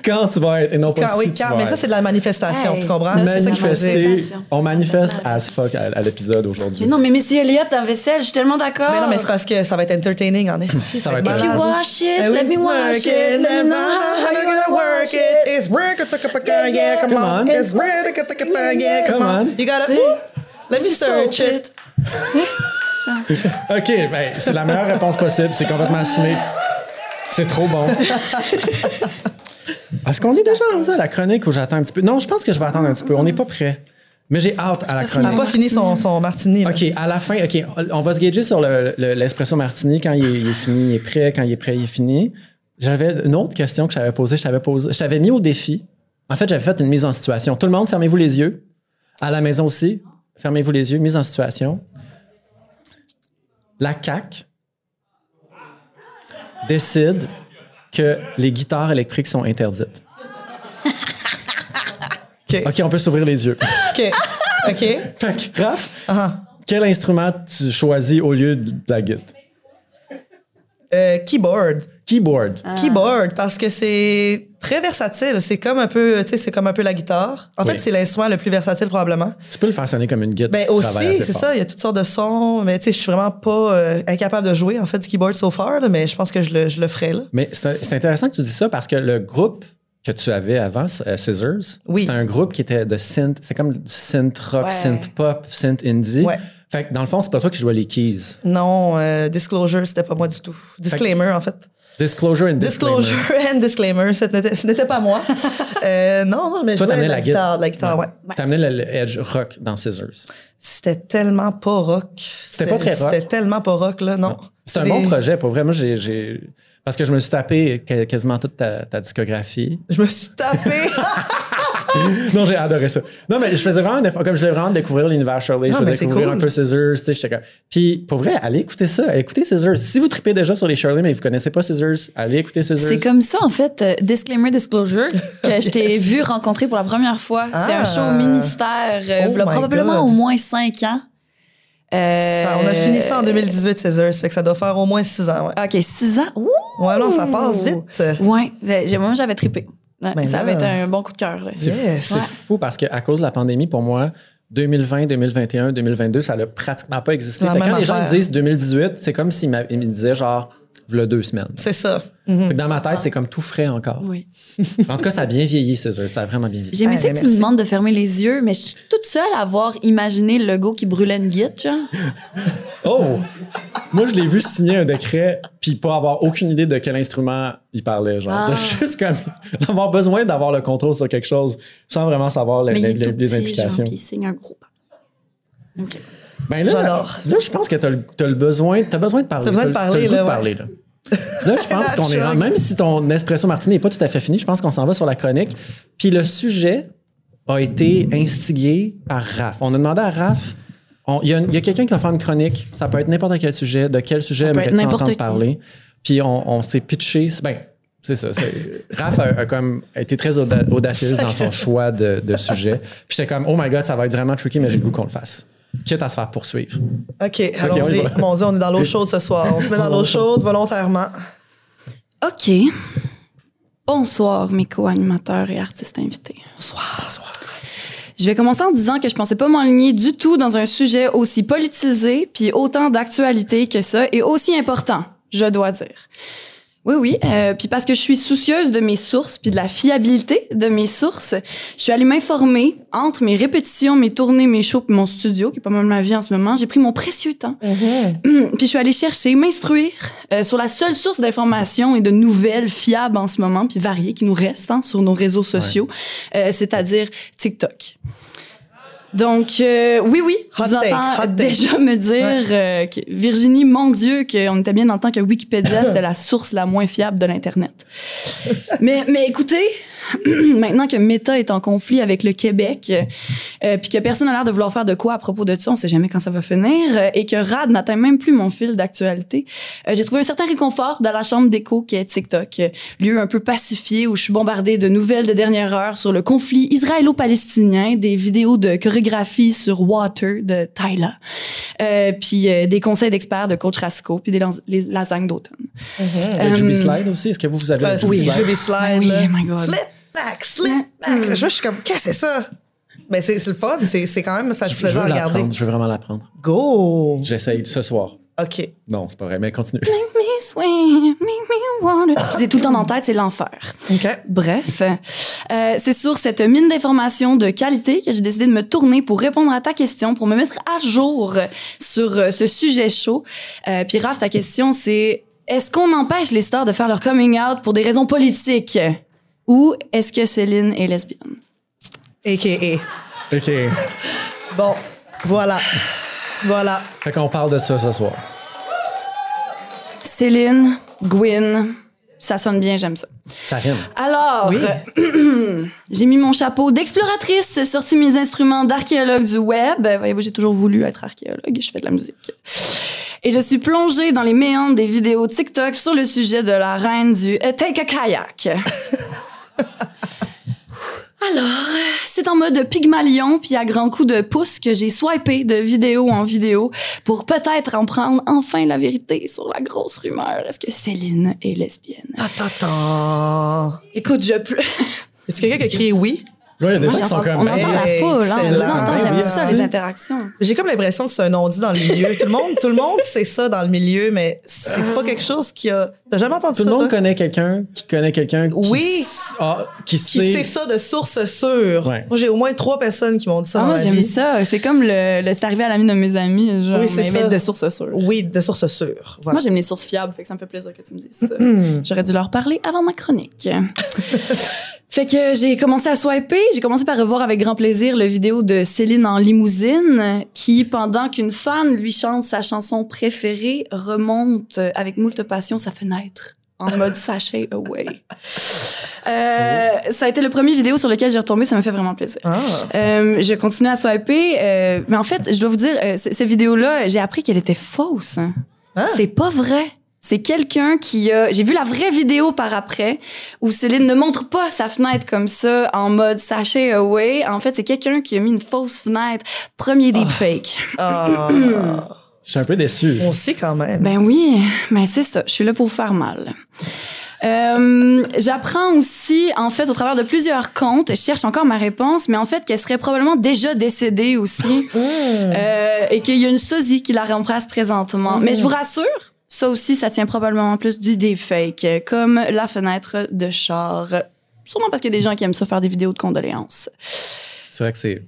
Quand tu vas être, et non pas Quand, si oui, tu quand, vas mais ça, être. c'est de la manifestation, Hey, tu comprends? ça, c'est de la manifester. manifestation. On manifeste as fuck à, à l'épisode aujourd'hui. Mais non, mais Missy Elliott dans vaisselle, je suis tellement d'accord. Mais non, mais c'est parce que ça va être entertaining en esti. Ça va être If you wash it, Eh oui. let me wash it. Let me know how you gonna work it. It's work yeah, come Come on. It's work yeah, come Come on. on. You gotta, let me search it. OK, ben, c'est la meilleure réponse possible. C'est complètement assumé. C'est trop bon. Est-ce qu'on est déjà rendu à la chronique ou j'attends un petit peu? Non, je pense que je vais attendre un petit peu. On n'est pas prêt. Mais j'ai hâte à la Il n'a chronique. pas fini son, son martini. là. OK, à la fin, OK, on va se gager sur le- le- l'espresso martini quand il est, il est fini, il est prêt, quand il est prêt, il est fini. J'avais une autre question que je t'avais posée, je t'avais posé, je t'avais mis au défi. En fait, j'avais fait une mise en situation. Tout le monde, fermez-vous les yeux. À la maison aussi, fermez-vous les yeux, mise en situation. La CAC décide que les guitares électriques sont interdites. OK. On peut s'ouvrir les yeux. OK. OK. Fait que, Raph, Ah. quel instrument tu choisis au lieu de la guitare? Euh, keyboard. Keyboard. Keyboard, parce que c'est très versatile. C'est comme un peu, tu sais, c'est comme un peu la guitare. En Oui. fait, c'est l'instrument le plus versatile probablement. Tu peux le faire sonner comme une guitare. Ben aussi, c'est ça. Il y a toutes sortes de sons, mais tu sais, je suis vraiment pas euh, incapable de jouer en fait du keyboard so far, là, mais je pense que je le, je le ferai là. Mais c'est intéressant que tu dis ça parce que le groupe que tu avais avant, euh, Scissors, Oui. c'était un groupe qui était de synth, c'est comme du synth rock, Ouais. synth pop, synth indie. Ouais. Fait que dans le fond, c'est pas toi qui jouais les keys. Non, euh, Disclosure, c'était pas moi du tout. Disclaimer en fait. Disclosure and disclaimer. Disclosure and disclaimer, ce n'était pas moi. euh, non, non, mais je Toi, jouais t'amenais de la la guitare. la guitare, ouais. T'as amené le, le edge rock dans Scissors. C'était tellement pas rock. C'était pas très rock? C'était tellement pas rock là, non. C'est un Des- bon projet, pour vrai. Moi, j'ai-. Parce que je me suis tapé quasiment toute ta, ta discographie. Je me suis tapé. non, j'ai adoré ça. Non, mais je faisais vraiment un effort. Comme je voulais vraiment découvrir l'univers Shirley, je voulais découvrir cool. un peu Scissors. tu sais, comme- Puis, pour vrai, allez écouter ça. Écoutez Scissors. Si vous tripez déjà sur les Shirley, mais vous connaissez pas Scissors, allez écouter Scissors. C'est comme ça, en fait, euh, Disclaimer Disclosure, que je t'ai vu rencontrer pour la première fois. C'est un Ah. show au ministère, euh, Oh probablement God. au moins cinq ans. Euh, Ça, on a fini ça en 2018, César. Ça fait que ça doit faire au moins six ans, ouais. OK, six ans? Ouh! Ouais, non, ça passe vite. Ouais, moi, j'avais trippé. Ouais, Ben ça là. avait été un bon coup de cœur. là. C'est Yes. c'est Ouais. fou parce qu'à cause de la pandémie, pour moi, 2020, 2021, 2022, ça n'a pratiquement pas existé. Fait quand les gens disent 2018, c'est comme s'ils me disaient genre, v'là deux semaines. C'est ça. Mhm. Dans ma tête, c'est comme tout frais encore. Oui. En tout cas, ça a bien vieilli, Scissors. Ça a vraiment bien vieilli. J'aimais Ah, ça ben que tu me demandes de fermer les yeux, mais je suis toute seule à avoir imaginé le logo qui brûlait une guide, genre. Oh! Moi, je l'ai vu signer un décret, puis pas avoir aucune idée de quel instrument il parlait. Genre, Ah. de juste comme d'avoir besoin d'avoir le contrôle sur quelque chose sans vraiment savoir les, Mais il les- les genre, implications. puis il signe un gros pas. Ben là, J'adore. là, je pense que tu as, le besoin, t'as besoin de parler. T'as besoin de le- parler, le là, de ouais. parler, là. Là, je pense qu'on est même si ton espresso martini n'est pas tout à fait fini, je pense qu'on s'en va sur la chronique. Puis le sujet a été instigé par Raph. On a demandé à Raph, on- il y a, il y a quelqu'un qui va faire une chronique, ça peut être n'importe quel sujet, de quel sujet peut aimerais-tu être n'importe entendre qui. parler? Puis on, on s'est pitché, ben, c'est ça. c'est- Raph a, a comme été très auda- audacieuse dans son choix de, de sujet. Puis j'étais comme, oh my god, ça va être vraiment tricky, mais j'ai le goût qu'on le fasse. Quitte à se faire poursuivre. OK, allons-y. Mon Dieu, on est dans l'eau chaude ce soir. On se met dans l'eau chaude volontairement. OK. Bonsoir, mes co-animateurs et artistes invités. Bonsoir. Bonsoir. Je vais commencer en disant que je pensais pas m'enligner du tout dans un sujet aussi politisé puis autant d'actualité que ça et aussi important, je dois dire. Oui, oui. euh, puis parce que je suis soucieuse de mes sources puis de la fiabilité de mes sources, je suis allée m'informer entre mes répétitions, mes tournées, mes shows puis mon studio, qui est pas mal ma vie en ce moment. J'ai pris mon précieux temps. puis je suis allée chercher, m'instruire euh, sur la seule source d'informations et de nouvelles fiables en ce moment, puis variées, qui nous restent hein, sur nos réseaux sociaux, euh, c'est-à-dire TikTok. Donc, euh, oui, oui, Hot je vous take, entends hot take. déjà me dire, euh, que Virginie, mon Dieu, qu'on était bien dans le temps que Wikipédia, c'était la source la moins fiable de l'Internet. mais, mais écoutez, maintenant que Meta est en conflit avec le Québec, euh, puis que personne n'a l'air de vouloir faire de quoi à propos de ça, on sait jamais quand ça va finir, euh, et que Rad n'atteint même plus mon fil d'actualité, euh, j'ai trouvé un certain réconfort dans la chambre d'écho qui est TikTok, lieu un peu pacifié où je suis bombardée de nouvelles de dernière heure sur le conflit israélo-palestinien, des vidéos de chorégraphie sur Water de Tyla, euh, puis euh, des conseils d'experts de Coach Rasco, puis des las- lasagnes d'automne. Le Euh, Juby Slide aussi, est-ce que vous, vous avez le oui, Juby Slide? Ah oui, là. my God. Slip back, slip back. Là, je suis comme, qu'est-ce que c'est ça? Mais c'est le fun, c'est quand même satisfaisant à regarder. je veux vraiment l'apprendre. Go! J'essaye ce soir. OK. Non, c'est pas vrai, mais continue. Make me swing, make me water. J'ai tout le temps dans la tête, c'est l'enfer. OK. Bref, euh, c'est sur cette mine d'informations de qualité que j'ai décidé de me tourner pour répondre à ta question, pour me mettre à jour sur euh, ce sujet chaud. Euh, puis Raph, ta question, c'est est-ce qu'on empêche les stars de faire leur coming out pour des raisons politiques? Ou est-ce que Céline est lesbienne? A.K.A. OK. Bon, voilà. Voilà. Fait qu'on parle de ça ce soir. Céline, Gwyn, ça sonne bien, j'aime ça. Ça rime. Alors, Oui. j'ai mis mon chapeau d'exploratrice, sorti mes instruments d'archéologue du web. Voyez-vous, j'ai toujours voulu être archéologue et je fais de la musique. Et je suis plongée dans les méandres des vidéos TikTok sur le sujet de la reine du euh, Take a Kayak. Alors, c'est en mode Pygmalion puis à grands coups de pouce que j'ai swipé de vidéo en vidéo pour peut-être en prendre enfin la vérité sur la grosse rumeur. Est-ce que Céline est lesbienne? Ta ta ta. Écoute, je pleure. A quelqu'un qui a crié oui? Là, il y a des gens qui sont on comme. entend la foule, hein, on j'aime ça, les interactions. J'ai comme l'impression que c'est un non-dit dans le milieu. tout le monde, tout le monde sait ça dans le milieu, mais c'est pas quelque chose qui a. T'as jamais entendu Tout ça? le monde toi? connaît quelqu'un qui connaît quelqu'un qui, Oui. s- ah, qui Qui sait. ça de source sûre. Ouais. Moi, j'ai au moins trois personnes qui m'ont dit ça Ah, dans moi, ma j'aime vie. ça. C'est comme le, le c'est arrivé à l'ami de mes amis, genre, Oui, c'est mais, ça. de sources sûres. Oui, de source sûre. Voilà. Moi, j'aime les sources fiables, fait que ça me fait plaisir que tu me dises ça. J'aurais dû leur parler avant ma chronique. fait que j'ai commencé à swiper. J'ai commencé par revoir avec grand plaisir le vidéo de Céline en limousine, qui, pendant qu'une fan lui chante sa chanson préférée, remonte avec moult passion sa fenêtre en mode sachet away. Euh, ça a été le premier vidéo sur lequel j'ai retombé, ça me fait vraiment plaisir. Ah. Euh, je continue à swiper, euh, mais en fait, je dois vous dire, euh, cette vidéo-là, j'ai appris qu'elle était fausse. Ah. C'est pas vrai. C'est quelqu'un qui a... J'ai vu la vraie vidéo par après où Céline ne montre pas sa fenêtre comme ça en mode sachet away. En fait, c'est quelqu'un qui a mis une fausse fenêtre. Premier deepfake. Ah. Je suis un peu déçu. On sait quand même. Ben oui, mais c'est ça. Je suis là pour faire mal. Euh, J'apprends aussi, en fait, au travers de plusieurs comptes, je cherche encore ma réponse, mais en fait, qu'elle serait probablement déjà décédée aussi euh, et qu'il y a une sosie qui la remplace présentement. Mais je vous rassure, ça aussi, ça tient probablement plus du deepfake, comme la fenêtre de char. Sûrement parce qu'il y a des gens qui aiment ça faire des vidéos de condoléances. C'est vrai que c'est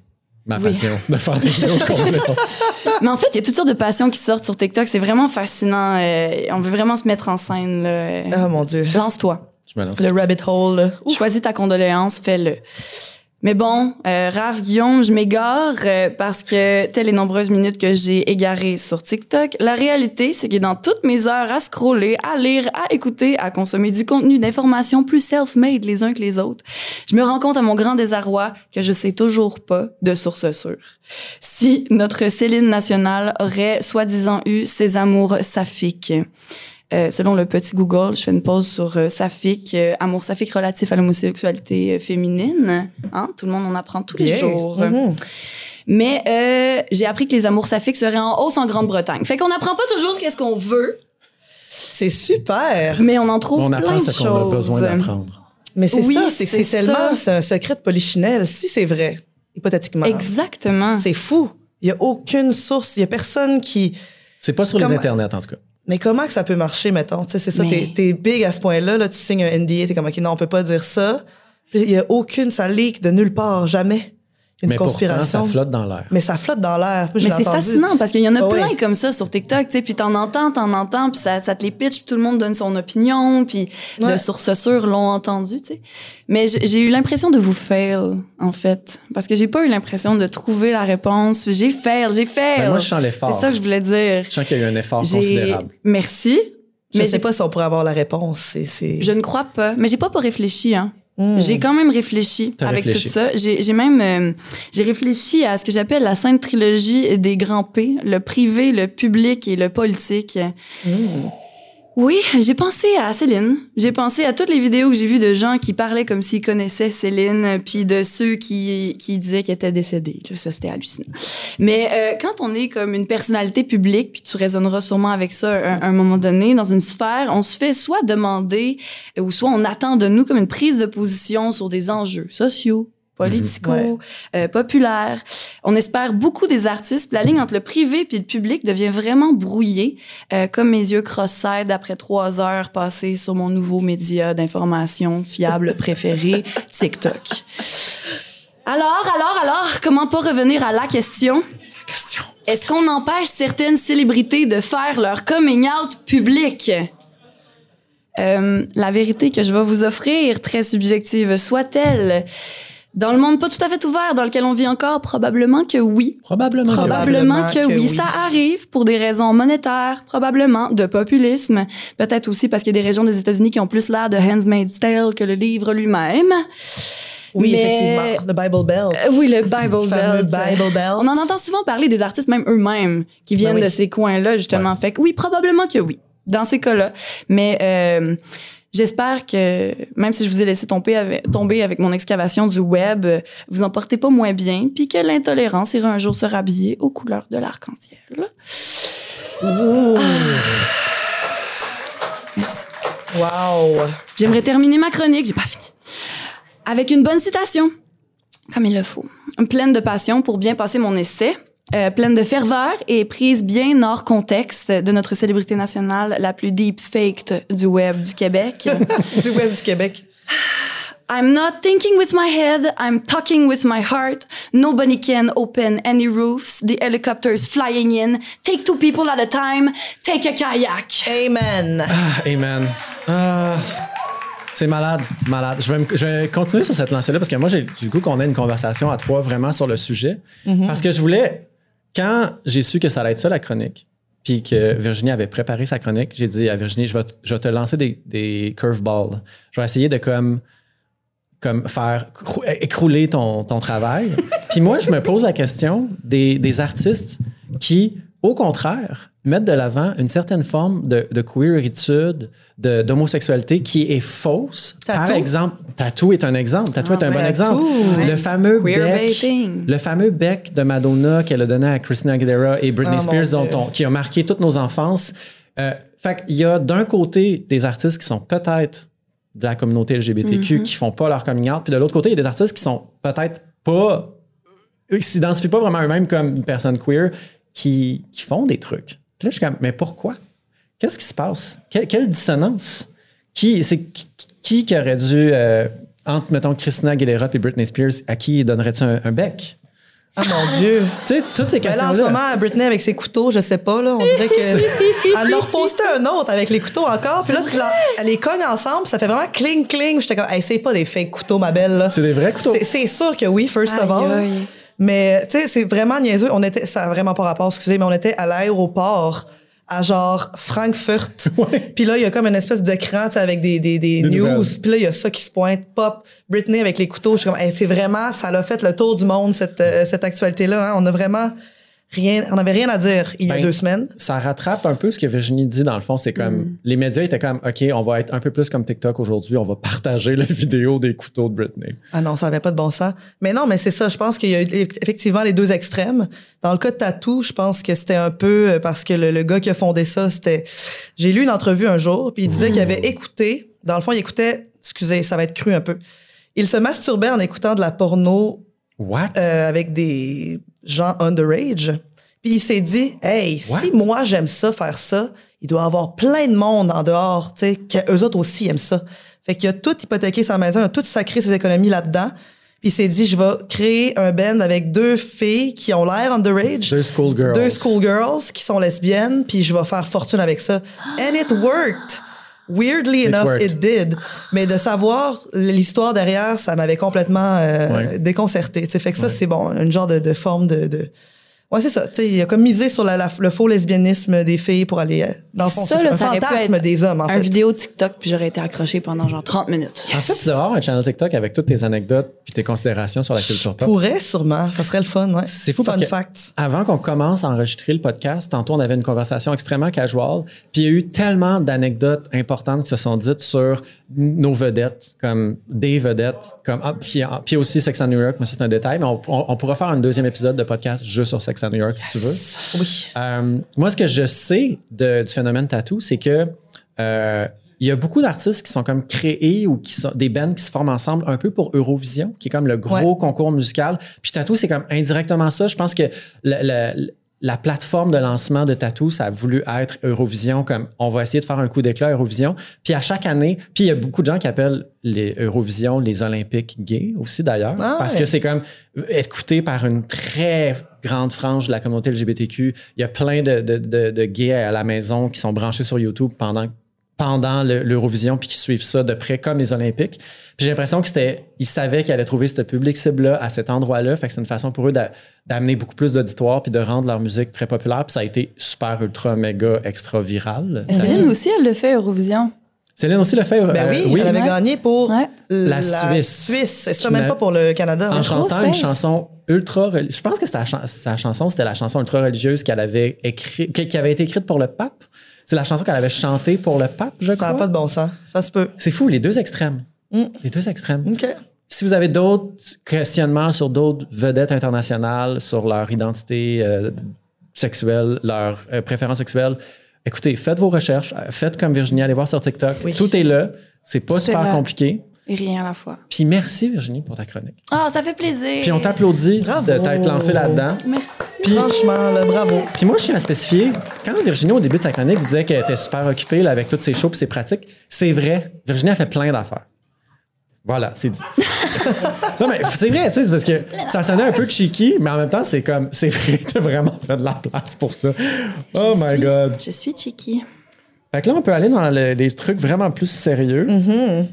ma Oui. passion de faire des vidéos de condoléances. Mais en fait, il y a toutes sortes de passions qui sortent sur TikTok. C'est vraiment fascinant. euh, on veut vraiment se mettre en scène. là. Ah, mon Dieu. Lance-toi. Je me lance. Le rabbit hole. Choisis ta condoléance, fais-le. Mais bon, euh, Raph, Guillaume, je m'égare euh, parce que, telles les nombreuses minutes que j'ai égarées sur TikTok, la réalité, c'est que dans toutes mes heures à scroller, à lire, à écouter, à consommer du contenu d'information plus self-made les uns que les autres, je me rends compte à mon grand désarroi que je sais toujours pas de source sûre. Si notre Céline nationale aurait soi-disant eu ses amours saphiques, euh, selon le petit Google, je fais une pause sur euh, saphique, euh, amour saphique relatif à l'homosexualité euh, féminine. Hein? Tout le monde en apprend tous les jours. Mhm. Mais euh, j'ai appris que les amours saphiques seraient en hausse en Grande-Bretagne. Fait qu'on n'apprend pas toujours qu'est-ce qu'on veut, C'est super. mais on en trouve On plein apprend de ce qu'on a choses. besoin d'apprendre. Mais c'est Oui, ça, c'est que c'est c'est tellement, c'est un secret de polichinelle, si c'est vrai, hypothétiquement. Exactement. C'est fou. Il y a aucune source, il y a personne qui. C'est pas sur les Comment- internets, en tout cas. Mais comment que ça peut marcher, mettons? Tu sais, c'est ça, Mais- t'es, t'es big à ce point-là, là, tu signes un NDA, t'es comme, OK, non, on peut pas dire ça. Puis il y a aucune, ça leak de nulle part, jamais. Une Mais pourtant, conspiration. ça flotte dans l'air. Mais ça flotte dans l'air. Mais c'est fascinant parce qu'il y en a Ah plein ouais. comme ça sur TikTok, tu sais, puis t'en entends, t'en entends, puis ça, ça te les pitch, puis tout le monde donne son opinion, puis Ouais. de sources sûres l'ont entendu, tu sais. Mais j'ai eu l'impression de vous fail, en fait, parce que j'ai pas eu l'impression de trouver la réponse. J'ai fail, j'ai fail. Mais moi, je sens l'effort. C'est ça que je voulais dire. Je sens qu'il y a eu un effort considérable. Merci. Je mais sais pas si on pourrait avoir la réponse. Je ne crois pas. Mais j'ai pas pas réfléchi, hein. Hmm. J'ai quand même réfléchi avec réfléchi. tout ça. J'ai j'ai même euh, j'ai réfléchi à ce que j'appelle la sainte trilogie des grands P, le privé, le public et le politique. Hmm. Oui, j'ai pensé à Céline. J'ai pensé à toutes les vidéos que j'ai vues de gens qui parlaient comme s'ils connaissaient Céline, puis de ceux qui, qui disaient qu'elle était décédée. Ça, c'était hallucinant. Mais euh, quand on est comme une personnalité publique, puis tu résonneras sûrement avec ça à un, moment donné, dans une sphère, on se fait soit demander, ou soit on attend de nous comme une prise de position sur des enjeux sociaux, politico, Ouais. euh, populaires. On espère beaucoup des artistes. La ligne entre le privé puis le public devient vraiment brouillée, euh, comme mes yeux cross-side après trois heures passées sur mon nouveau média d'information fiable préféré, TikTok. Alors, alors, alors, comment pas revenir à la question? Question. Est-ce qu'on empêche certaines célébrités de faire leur coming out public? Euh, la vérité que je vais vous offrir, très subjective soit-elle, dans le monde pas tout à fait ouvert dans lequel on vit encore, probablement que oui. Probablement. que oui. Probablement Probablement que, que oui. oui. Ça arrive pour des raisons monétaires, probablement, de populisme. Peut-être aussi parce qu'il y a des régions des États-Unis qui ont plus l'air de Handmaid's Tale que le livre lui-même. Oui, Mais- effectivement. Le Bible Belt. Euh, oui, le Bible Le fameux Belt. Bible Belt. On en entend souvent parler des artistes, même eux-mêmes, qui viennent Ben oui. de ces coins-là, justement. Fait que oui, probablement que oui, dans ces cas-là. Mais euh, j'espère que, même si je vous ai laissé tomber avec, tomber avec mon excavation du web, vous en portez pas moins bien, puis que l'intolérance ira un jour se rhabiller aux couleurs de l'arc-en-ciel. Ah. Merci. Wow. J'aimerais terminer ma chronique, j'ai pas fini, avec une bonne citation, comme il le faut. Pleine de passion pour bien passer mon essai, euh, pleine de ferveur et prise bien hors contexte de notre célébrité nationale, la plus deep-faked du web du Québec. du web du Québec. I'm not thinking with my head, I'm talking with my heart. Nobody can open any roofs. The helicopter's flying in. Take two people at a time. Take a kayak. Amen. Ah, amen. Ah, c'est malade, malade. Je vais, me- je vais continuer sur cette lancée-là parce que moi, j'ai j'ai le goût qu'on ait une conversation à trois vraiment sur le sujet. Parce que je voulais, quand j'ai su que ça allait être ça la chronique, puis que Virginie avait préparé sa chronique, j'ai dit à Virginie, je vais, te- lancer des, curveballs. Je vais essayer de comme, faire crou- écrouler ton, travail. puis moi, je me pose la question des artistes qui, au contraire, mettent de l'avant une certaine forme de, de queeritude, de- d'homosexualité qui est fausse. Par exemple, Tattoo est un exemple. Tattoo est un bon exemple. Le fameux bec, le fameux bec de Madonna qu'elle a donné à Christina Aguilera et Britney Oh, mon Spears, dont on- qui a marqué toutes nos enfances. Euh, fait qu'il y a d'un côté des artistes qui sont peut-être de la communauté LGBTQ Mm-hmm. qui font pas leur coming out, puis de l'autre côté, il y a des artistes qui sont peut-être pas eux qui s'identifient pas vraiment eux-mêmes comme une personne queer qui, qui font des trucs. Puis là, je suis comme, mais pourquoi? Qu'est-ce qui se passe? Quelle, quelle dissonance? Qui, c'est, qui, qui aurait dû, euh, entre, mettons, Christina Aguilera et Britney Spears, à qui donnerais-tu un, un bec? Ah mon Dieu. Tu sais, toutes ces Ben là, en ce moment, Britney avec ses couteaux, je sais pas, là, on dirait que. Elle reposté un autre avec les couteaux encore, puis là, tu la- elle les cogne ensemble, ça fait vraiment cling cling. J'étais comme, hey, c'est pas des fake couteaux, ma belle, là. C'est des vrais couteaux. C'est- C'est sûr que oui, first of all. aïe. Mais, tu sais, c'est vraiment niaiseux. On était, ça a vraiment pas rapport, excusez, mais on était à l'aéroport à genre Frankfurt. Puis là, il y a comme une espèce tu sais, avec des, des, des, Des news. Puis là, il y a ça qui se pointe, pop, Britney avec les couteaux. Je suis comme, hey, c'est vraiment, ça l'a fait le tour du monde, cette, euh, cette actualité-là. hein. On a vraiment rien, on avait rien à dire il y a Ben, deux semaines. ça rattrape un peu ce que Virginie dit dans le fond. C'est comme Mm. les médias étaient comme OK, on va être un peu plus comme TikTok aujourd'hui, on va partager la vidéo des couteaux de Britney. Ah non, ça avait pas de bon sens. Mais non, mais c'est ça. Je pense qu'il y a eu effectivement les deux extrêmes. Dans le cas de Tattoo, je pense que c'était un peu euh, parce que le, le gars qui a fondé ça, c'était. J'ai lu une entrevue un jour, puis il disait qu'il avait écouté. Dans le fond, il écoutait. Excusez, ça va être cru un peu. Il se masturbait en écoutant de la porno What? euh, avec des gens underage. Puis il s'est dit, hey, si moi j'aime ça, faire ça, il doit y avoir plein de monde en dehors, tu sais, qu'eux autres aussi aiment ça. Fait qu'il a tout hypothéqué sa maison, il a tout sacré ses économies là-dedans. Puis il s'est dit, je vais créer un band avec deux filles qui ont l'air underage. Deux schoolgirls. Deux schoolgirls qui sont lesbiennes, puis je vais faire fortune avec ça. And it worked. Weirdly enough, worked. it did. Mais de savoir l'histoire derrière, ça m'avait complètement euh, Ouais. déconcerté. Fait que ça, c'est bon, une genre de, de forme de, de... Ouais, c'est ça. Tu sais, il a comme misé sur la- la- le faux lesbianisme des filles pour aller... euh, Dans le fond, Ça, c'est là, un ça fantasme des hommes, en un fait. vidéo TikTok, puis j'aurais été accrochée pendant genre 30 minutes. En fait, tu devrais avoir un channel TikTok avec toutes tes anecdotes puis tes considérations sur la culture pop. Pourrait sûrement, ça serait le fun, ouais. C'est fou parce que fact. avant qu'on commence à enregistrer le podcast, tantôt on avait une conversation extrêmement casual, puis il y a eu tellement d'anecdotes importantes qui se sont dites sur nos vedettes, comme des vedettes, comme ah, puis, ah, puis aussi Sex and New York, mais c'est un détail, mais on, on- on pourra faire un deuxième épisode de podcast juste sur Sex and New York si tu veux. Oui. Euh, moi, ce que je sais de- du phénomène tattoo, c'est que euh, il y a beaucoup d'artistes qui sont comme créés ou qui sont des bands qui se forment ensemble un peu pour Eurovision, qui est comme le gros Ouais. concours musical. Puis Tattoo, c'est comme indirectement ça. Je pense que le- le- la plateforme de lancement de Tattoo, ça a voulu être Eurovision, comme on va essayer de faire un coup d'éclat Eurovision. Puis à chaque année, puis il y a beaucoup de gens qui appellent les Eurovision les Olympiques gays aussi d'ailleurs, Ah parce ouais. que c'est comme écouté par une très grande frange de la communauté LGBTQ. Il y a plein de, de, de, de gays à la maison qui sont branchés sur YouTube pendant pendant le- l'Eurovision puis qui suivent ça de près comme les Olympiques. Puis j'ai l'impression que c'était ils savaient qu'ils allaient trouver ce public cible là à cet endroit-là, fait que c'est une façon pour eux d'a- d'amener beaucoup plus d'auditoire puis de rendre leur musique très populaire, puis ça a été super ultra méga extra viral. Céline aussi, elle le fait Eurovision. Céline aussi le fait. Ben euh, oui, elle avait Ouais. gagné pour Ouais. La Suisse. Suisse. C'est ça, même pas pour le Canada. en chantant une chanson ultra religieuse. Je pense que chan- sa chanson, c'était la chanson ultra religieuse qu'elle avait écrite, qui avait été écrite pour le pape. C'est la chanson qu'elle avait chantée pour le pape, je Ça crois. n'a pas de bon sens. Ça se peut. C'est fou, les deux extrêmes. Mm. Les deux extrêmes. OK. Si vous avez d'autres questionnements sur d'autres vedettes internationales, sur leur identité euh, sexuelle, leur euh, préférence sexuelle, écoutez, faites vos recherches, euh, faites comme Virginie, allez voir sur TikTok. Oui. Tout est là. C'est pas super là. compliqué. Et rien à la fois. Puis merci Virginie pour ta chronique. Ah, ça fait plaisir. Puis on t'applaudit Bravo. de t'être lancé là-dedans. Merci. Puis, Franchement, là, bravo. puis moi, je tiens à spécifier, quand Virginie, au début de sa chronique, disait qu'elle était super occupée là, avec toutes ses shows et ses pratiques, c'est vrai. Virginie a fait plein d'affaires. Voilà, c'est dit. non, mais c'est vrai, tu sais, c'est parce que ça sonnait un peu cheeky, mais en même temps, c'est comme, c'est vrai, t'as vraiment fait de la place pour ça. Oh Je my suis- God. Je suis Chiki. Fait que là, on peut aller dans le- les trucs vraiment plus sérieux. Mm-hmm.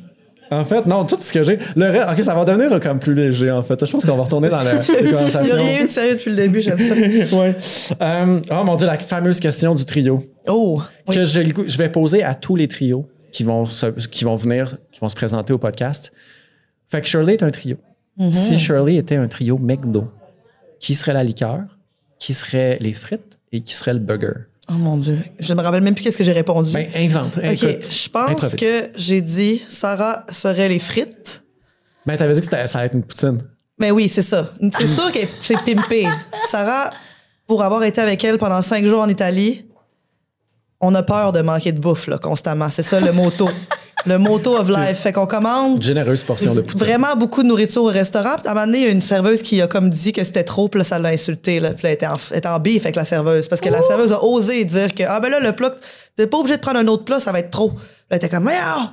En fait, non, tout ce que j'ai. Le reste, OK, ça va devenir comme plus léger, en fait. Je pense qu'on va retourner dans la, les Il n'y conversations. a rien eu de sérieux depuis le début, j'aime ça. ouais. Euh, oh mon Dieu, la fameuse question du trio. Oh, oui. Que j'ai le goût- je vais poser à tous les trios qui vont, se- qui vont venir, qui vont se présenter au podcast. Fait que Shirley est un trio. Mm-hmm. Si Shirley était un trio McDo, qui serait la liqueur, qui serait les frites et qui serait le burger? Oh mon Dieu. Je ne me rappelle même plus qu'est-ce que j'ai répondu. Ben, invente. OK, je pense improvise. que j'ai dit Sarah serait les frites. Ben, t'avais dit que c'était- ça allait être une poutine. Mais oui, c'est ça. C'est sûr que c'est pimpé. Sarah, pour avoir été avec elle pendant cinq jours en Italie, on a peur de manquer de bouffe là, constamment. C'est ça le motto. Le motto of life. Fait qu'on commande Généreuse portion de poutine. vraiment beaucoup de nourriture au restaurant. Puis à un moment donné, il y a une serveuse qui a comme dit que c'était trop, puis là, ça l'a insulté. Là. Puis là, elle était en, elle était en bif avec la serveuse. Parce que la serveuse a osé dire que, ah ben là, le plat, t'es pas obligé de prendre un autre plat, ça va être trop. Là, elle était comme, Voyons!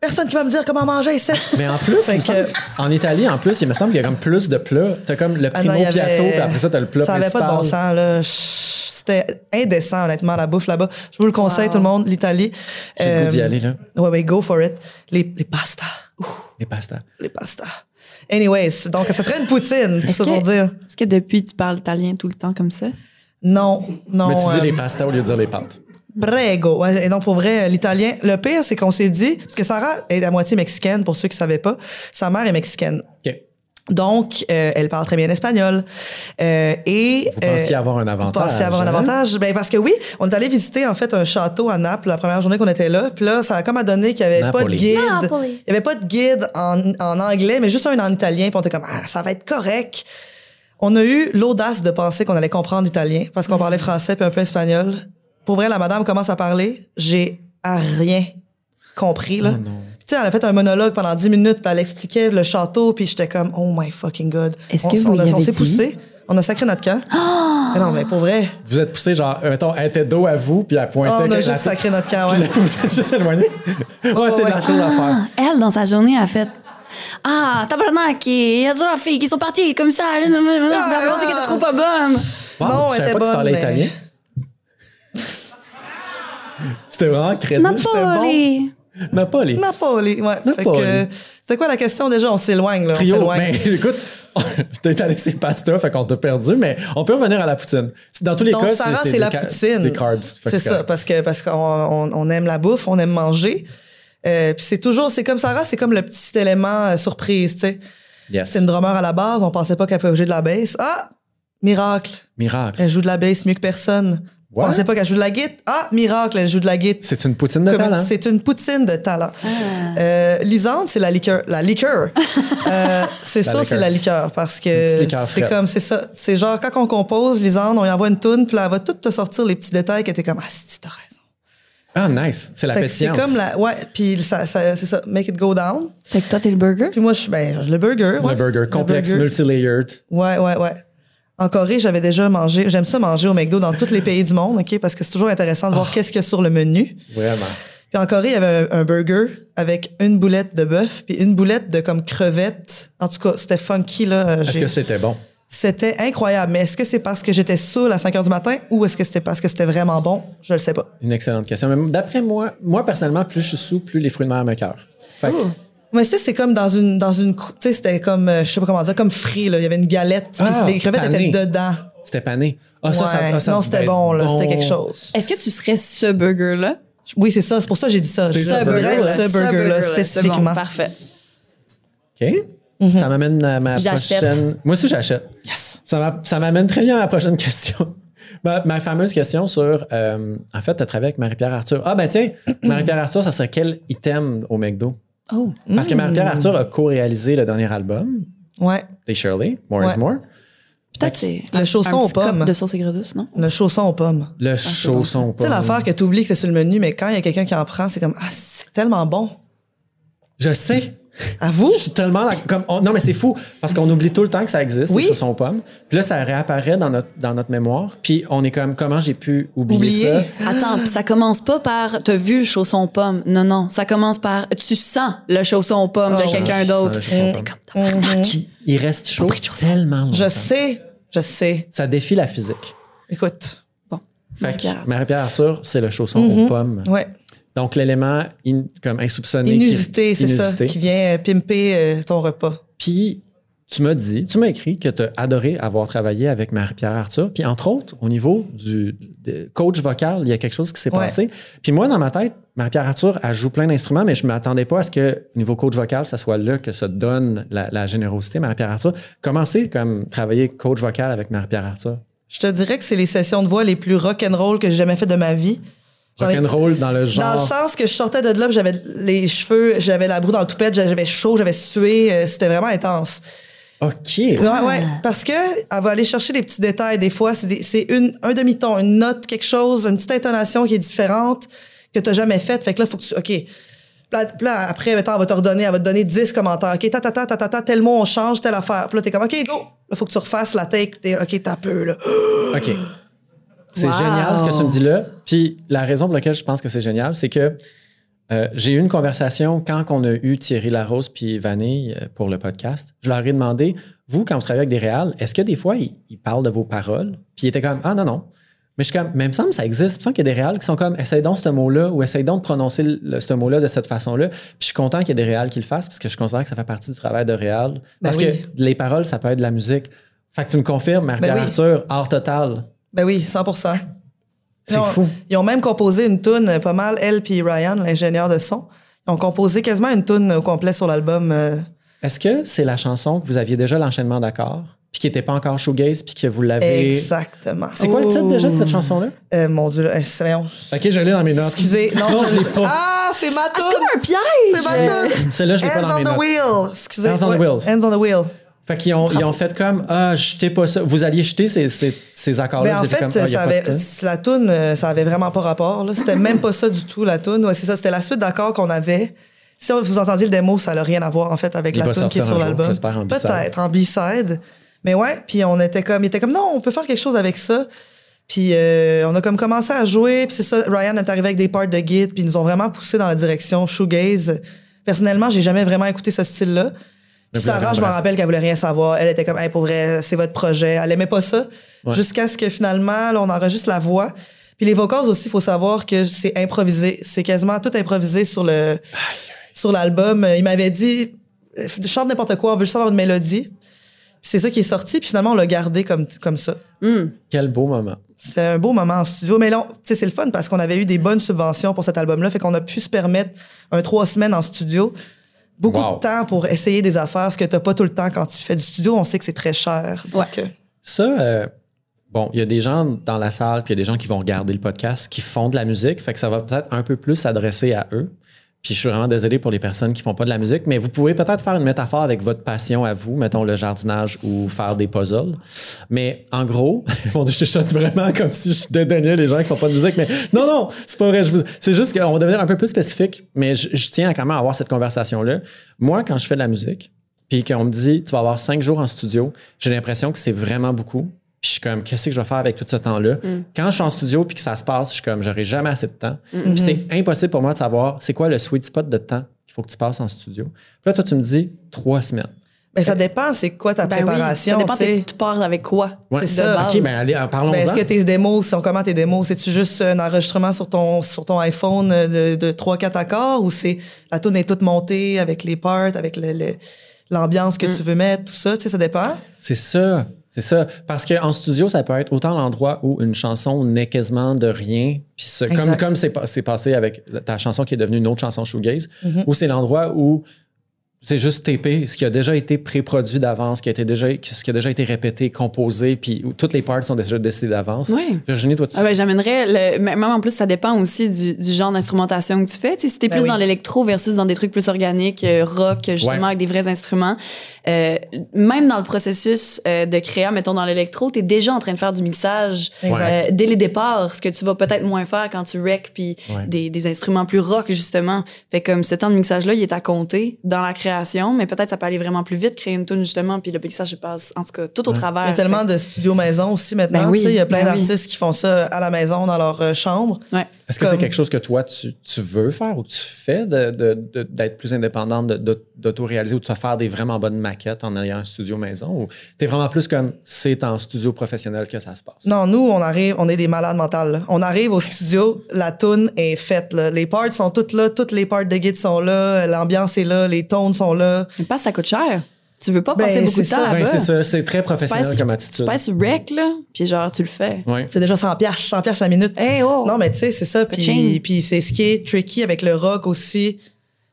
personne qui va me dire comment manger ici. Mais en plus, il Fait me que- semble- en Italie, en plus, il me semble qu'il y a comme plus de plats. T'as comme le Ah primo non, il y piatto, puis après ça, t'as le plat Ça avait pas principal. de bon sens, là. C'était indécent, honnêtement, la bouffe là-bas. Je vous le conseille, tout le monde, l'Italie. J'ai le goût d'y aller, là. Ouais, ouais, go for it. Les, les pastas. Ouh, Les pastas. les pastas. Anyways, donc, ça serait une poutine, pour que- pour dire. Est-ce que depuis, tu parles italien tout le temps comme ça? Non, non. Mais tu dis euh, les pastas au lieu de dire les pâtes. Prego. Et donc, pour vrai, euh, l'italien. Le pire, c'est qu'on s'est dit, parce que Sarah est à moitié mexicaine, pour ceux qui savaient pas. Sa mère est mexicaine. Donc, euh, elle parle très bien espagnol. Euh, et, Vous pensiez euh, avoir un Vous avantage. pensiez avoir un hein? avantage? Ben, parce que oui, on est allé visiter, en fait, un château à Naples la première journée qu'on était là. Puis là, ça a comme à donner qu'il n'y avait pas de guide. Napoli. Il y avait pas de guide en, en anglais, mais juste un en italien. Puis on était comme, ah, ça va être correct. On a eu l'audace de penser qu'on allait comprendre l'italien parce qu'on parlait français puis un peu espagnol. Pour vrai, la madame commence à parler. J'ai à rien compris, là. Oh non. Sais, elle a fait un monologue pendant 10 minutes, puis elle expliquait le château, puis j'étais comme, oh my fucking god. Est-ce On- que vous on, on s'est poussé, on a sacré notre camp. Mais non, mais pour vrai, Vous êtes poussé, genre, mettons, elle était dos à vous, puis elle pointait. on a juste la- sacré notre camp, Puis ouais. là, Vous êtes juste éloigné. Ouais, c'est de la chose à faire. Elle, dans sa journée, a fait Ah, tabarnak, il y a toujours la fille qui sont parties comme ça. Ah. qu'elle était trop pas bonne. Wow, Non, tu elle savais était pas que tu bonne, parlais mais- italien? C'était vraiment crédible. Napoli. Napoli. Napoli, ouais. Napoli. c'était quoi la question? Déjà? On s'éloigne, là. Trio. On s'éloigne. Mais écoute, t'es allé c'est pasta, fait qu'on t'a perdu, mais on peut revenir à la poutine. Dans tous les Donc, cas, Sarah, c'est des la poutine. Des carbs. C'est ça, parce que parce qu'on on, on aime la bouffe, on aime manger. Euh, puis c'est toujours, c'est comme Sarah, c'est comme le petit élément euh, surprise, tu sais. Yes. C'est une drummer à la base, on pensait pas qu'elle pouvait jouer de la bass. Ah, miracle, Miracle. elle joue de la bass mieux que personne. What? On pensait pas qu'elle joue de la guitare. Ah, miracle, elle joue de la guitare. C'est une poutine de Comme- talent. C'est une poutine de talent. Euh, Lisande, c'est la liqueur. La liqueur. Euh, c'est ça, c'est la liqueur. Parce que c'est comme, c'est ça. C'est genre, quand on compose, Lisande, on y envoie une toune, puis là, elle va tout te sortir les petits détails que t'es comme, ah, si, t'as raison. Ah, nice. C'est la que c'est pétillance. comme la, ouais, puis ça, ça- c'est ça, make it go down. Fait que toi, t'es le burger? Puis moi, je suis, ben, le burger. ouais. Le burger complexe, multi-layered. Ouais, ouais, ouais. En Corée, j'avais déjà mangé, j'aime ça manger au McDo dans tous les pays du monde, OK, parce que c'est toujours intéressant de voir Ah. qu'est-ce qu'il y a sur le menu. Vraiment. Puis en Corée, il y avait un, un burger avec une boulette de bœuf puis une boulette de comme crevette. En tout cas, c'était funky là. Euh, Est-ce que c'était bon? C'était incroyable. Mais est-ce que c'est parce que j'étais saoul à 5 heures du matin ou est-ce que c'était parce que c'était vraiment bon? Je le sais pas. Une excellente question. Mais d'après moi, moi, personnellement, plus je suis sous, plus les fruits de mer me cœurent. Mais sais, c'est comme dans une dans une tu sais, c'était comme euh, je sais pas comment dire, comme frit là. Il y avait une galette. puis Ah, les crevettes pané. étaient dedans. c'était pané. Ah, ça, ça, Ouais. ah, ça non, c'était bon là. C'était quelque chose. Est-ce que tu serais ce burger-là? Oui, c'est ça. C'est pour ça que j'ai dit ça. Je Ce voudrais burger-là. ce burger là spécifiquement. Bon, parfait. OK. Ça m'amène à ma prochaine. Moi aussi, j'achète. Yes. Ça m'a- ça m'amène très bien à ma prochaine question. Ma, ma fameuse question sur. euh, en fait, tu as travaillé avec Marie-Pierre Arthur. Ah, ben tiens, Marie-Pierre Arthur, ça serait quel item au McDo? Oh. Parce que Marie-Pierre Arthur a co-réalisé le dernier album, Ouais. Des Shirley, More Ouais. is More. Peut-être c'est. Le un- chausson un aux petit cup pommes. de sauce non? Le chausson aux pommes. Le chausson. Tu sais, pas- l'affaire que tu oublies que c'est sur le menu, mais quand il y a quelqu'un qui en prend, c'est comme, ah, c'est tellement bon. Je sais. À vous? Je suis tellement comme on- non mais c'est fou parce qu'on oublie tout le temps que ça existe Oui. les chaussons aux pommes. Puis là ça réapparaît dans notre dans notre mémoire. Puis on est comme comment j'ai pu oublier, Oublier. ça? Attends, pis ça commence pas par t'as vu le chausson aux pommes? Non, non. Ça commence par tu sens le chausson aux pommes Oh. de quelqu'un d'autre. Comme. Qui? Il reste chaud tellement longtemps. Je sais, je sais. Ça défie la physique. Écoute, Bon. Fait Marie-Pierre que Arthur. Marie-Pierre Arthur, c'est le chausson Mm-hmm. aux pommes. ouais. Donc l'élément in- comme insoupçonné qui- Inusité, c'est ça, qui vient euh, pimper euh, ton repas. Puis, tu m'as dit, tu m'as écrit que tu as adoré avoir travaillé avec Marie-Pierre Arthur. Puis, entre autres, au niveau du coach vocal, il y a quelque chose qui s'est Ouais. passé. Puis, moi, dans ma tête, Marie-Pierre Arthur, elle joue plein d'instruments, mais je ne m'attendais pas à ce que, au niveau coach vocal, ça soit là que ça donne la, la générosité, Marie-Pierre Arthur. Comment c'est, comme, travailler coach vocal avec Marie-Pierre Arthur? Je te dirais que c'est les sessions de voix les plus rock'n'roll que j'ai jamais fait de ma vie. Rock'n'roll dans le genre. Dans le sens que je sortais de là, j'avais les cheveux, j'avais la broue dans le toupette, j'avais chaud, j'avais sué, euh, c'était vraiment intense. OK. Ouais, ouais, parce que elle va aller chercher les petits détails. Des fois, c'est une un demi-ton, une note, quelque chose, une petite intonation qui est différente que t'as jamais faite. Fait que là, faut que tu, ok. Là, là, après, mettons, elle va te redonner, elle va te donner 10 commentaires. OK, ta, ta, ta, ta, ta, ta, tel mot, on change, telle affaire. Puis là, t'es comme, OK, go. Là, faut que tu refasses la take. T'es, OK, t'as peu, là. OK. C'est Wow. génial ce que tu me dis là. Puis la raison pour laquelle je pense que c'est génial, c'est que euh, j'ai eu une conversation quand on a eu Thierry Larose puis Vanille euh, pour le podcast. Je leur ai demandé, vous, quand vous travaillez avec des réals, est-ce que des fois, ils, ils parlent de vos paroles? Puis ils étaient comme, ah non, non. Mais je suis comme, mais il me semble que ça existe. Il me semble qu'il y a des réals qui sont comme, essaye donc ce mot-là ou essaye donc de prononcer le- ce mot-là de cette façon-là. Puis je suis content qu'il y ait des réals qui le fassent parce que je considère que ça fait partie du travail de réal. Parce oui. que les paroles, ça peut être de la musique. Fait que tu me confirmes, Marie-Pierre Ben oui. Arthur, art total. Ben oui, 100% C'est fou. Ils ont même composé une tune euh, pas mal, elle puis Ryan, l'ingénieur de son. Ils ont composé quasiment une tune au complet sur l'album. euh, Est-ce que c'est la chanson que vous aviez déjà l'enchaînement d'accords, puis qui n'était pas encore shoegaze, puis que vous l'avez. Exactement. C'est quoi le titre déjà de cette chanson-là? Euh, mon Dieu, là, euh, c'est- voyons. Ok, je l'ai dans mes notes. Excusez, non, non je l'ai pas. Ah, c'est ma Ah, c'est tune! comme un piège! C'est ma tune! Celle-là, je l'ai pas dans Hands mes on the notes. wheel! Excusez. Hands on the wheels. Hands on the wheel. Fait qu'ils ont, ils ont fait comme Ah, jetez pas ça. Vous alliez jeter ces, ces, ces accords-là. Ben, en fait, comme, Ah, ça avait, la tune, euh, ça avait vraiment pas rapport. C'était même pas ça du tout, la tune. Ouais, c'est ça, c'était la suite d'accords qu'on avait. Si vous entendiez le démo, ça n'a rien à voir, en fait, avec Il la va tune qui est sur l'album. Peut-être, en B-side. Mais ouais, puis on était comme, il était comme, non, on peut faire quelque chose avec ça. Puis euh, on a comme commencé à jouer, puis c'est ça, Ryan est arrivé avec des parts de guide, puis ils nous ont vraiment poussé dans la direction shoegaze. Personnellement, j'ai jamais vraiment écouté ce style-là. Sarah, je me rappelle qu'elle voulait rien savoir. Elle était comme, hey, pour vrai, c'est votre projet. Elle aimait pas ça. Ouais. Jusqu'à ce que finalement, là, on enregistre la voix. Puis les vocals aussi, il faut savoir que c'est improvisé. C'est quasiment tout improvisé sur le, sur l'album. Il m'avait dit, euh, chante n'importe quoi, on veut juste avoir une mélodie. C'est ça qui est sorti, puis finalement, on l'a gardé comme, comme ça. Quel beau moment. C'est un beau moment en studio. Mais là, on- tu sais, c'est le fun parce qu'on avait eu des bonnes subventions pour cet album-là. Fait qu'on a pu se permettre un trois semaines en studio. Beaucoup Wow. de temps pour essayer des affaires, ce que t'as pas tout le temps quand tu fais du studio. On sait que c'est très cher. Donc, Ouais. euh, Ça, euh, bon, il y a des gens dans la salle, puis il y a des gens qui vont regarder le podcast, qui font de la musique, fait que ça va peut-être un peu plus s'adresser à eux. Puis je suis vraiment désolé pour les personnes qui font pas de la musique, mais vous pouvez peut-être faire une métaphore avec votre passion à vous, mettons le jardinage ou faire des puzzles. Mais en gros, bon, je chuchote vraiment comme si je dédaignais les gens qui font pas de musique, mais non, non, c'est pas vrai. vous- C'est juste qu'on va devenir un peu plus spécifique, mais je, je tiens à quand même à avoir cette conversation-là. Moi, quand je fais de la musique, puis qu'on me dit, tu vas avoir cinq jours en studio, j'ai l'impression que c'est vraiment beaucoup. Puis je suis comme, qu'est-ce que je vais faire avec tout ce temps-là? Quand je suis en studio puis que ça se passe, je suis comme, j'aurai jamais assez de temps. Puis c'est impossible pour moi de savoir c'est quoi le sweet spot de temps qu'il faut que tu passes en studio? Puis là, toi, tu me dis trois semaines. ben, ça dépend, c'est quoi ta Ben oui, préparation. ça dépend, tu pars avec quoi? Ouais. C'est de ça. base. OK, ben allez, euh, Ben, parlons-en. est-ce que tes démos sont comment tes démos? C'est-tu juste un enregistrement sur ton, sur ton iPhone euh, de, de 3-4 accords ou c'est la tune est toute montée avec les parts, avec le, le- l'ambiance Mm. que tu veux mettre, tout ça? Tu sais, ça dépend. C'est ça. C'est ça. Parce qu'en studio, ça peut être autant l'endroit où une chanson n'est quasiment de rien. Puis ce- comme comme c'est passé avec ta chanson qui est devenue une autre chanson shoegaze, Mm-hmm. ou c'est l'endroit où c'est juste TP, ce qui a déjà été pré-produit d'avance, qui a été déjà, ce qui a déjà été répété, composé, puis où toutes les parts sont déjà décidées d'avance. Oui. Virginie, toi, tu Ah ben, j'amènerais, le, même en plus, ça dépend aussi du, du genre d'instrumentation que tu fais. Si t'es Ben plus oui. dans l'électro versus dans des trucs plus organiques, euh, rock, justement, Ouais. avec des vrais instruments, euh, même dans le processus euh, de créa, mettons dans l'électro, t'es déjà en train de faire du mixage euh, dès les départs, ce que tu vas peut-être moins faire quand tu rec puis Ouais. des, des instruments plus rock, justement. Fait comme ce temps de mixage-là, il est à compter dans la création, mais peut-être ça peut aller vraiment plus vite, créer une tune, justement, puis le mixage se passe, en tout cas, tout au travers. Il y a tellement de studios maison aussi maintenant. Ben oui, tu sais, il y a plein ben oui. d'artistes qui font ça à la maison dans leur euh, chambre. Ouais. Est-ce que c'est quelque chose que toi, tu, tu veux faire ou tu fais de- de- de- d'être plus indépendante, de- de- d'auto-réaliser ou de te faire des vraiment bonnes maquettes en ayant un studio maison? Ou t'es vraiment plus comme c'est en studio professionnel que ça se passe? Non, nous, on arrive, on est des malades mentales. là. On arrive au studio, la tune est faite. là. Les parts sont toutes là, toutes les parts de guide sont là, l'ambiance est là, les tones sont là. Mais pas, ça coûte cher. Tu veux pas Ben, passer beaucoup de c'est temps. Ben, c'est ça, c'est très Tu professionnel passes- comme Tu attitude. passes rec, là, puis genre, tu le fais. Ouais. C'est déjà 100 pièces, 100 pièces la minute. Hey, oh! Non, mais tu sais, c'est ça. Puis, puis c'est ce qui est tricky avec le rock aussi.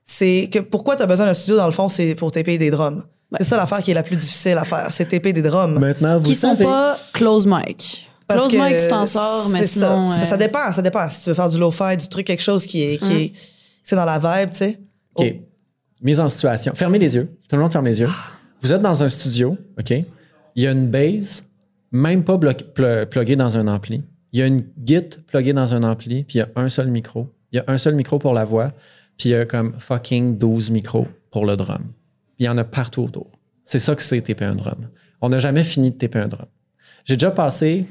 C'est que pourquoi tu as besoin d'un studio, dans le fond, c'est pour taper des drums? C'est ça l'affaire qui est la plus difficile à faire, c'est taper des drums. Maintenant, vous qui sont savez. pas close mic. Parce close mic, tu t'en sors, mais c'est sinon. Ça. Ça, euh, ça dépend, ça dépend. Si tu veux faire du lo-fi, du truc, quelque chose qui est, qui est, c'est dans la vibe, tu sais. OK. Mise en situation. Fermez les yeux. Tout le monde ferme les yeux. Vous êtes dans un studio, OK? Il y a une base, même pas bloqué- pl- pluguée dans un ampli. Il y a une git pluguée dans un ampli, puis il y a un seul micro. Il y a un seul micro pour la voix, puis il y a comme fucking 12 micros pour le drum. Il y en a partout autour. C'est ça que c'est TP un drum. On n'a jamais fini de TP un drum. J'ai déjà passé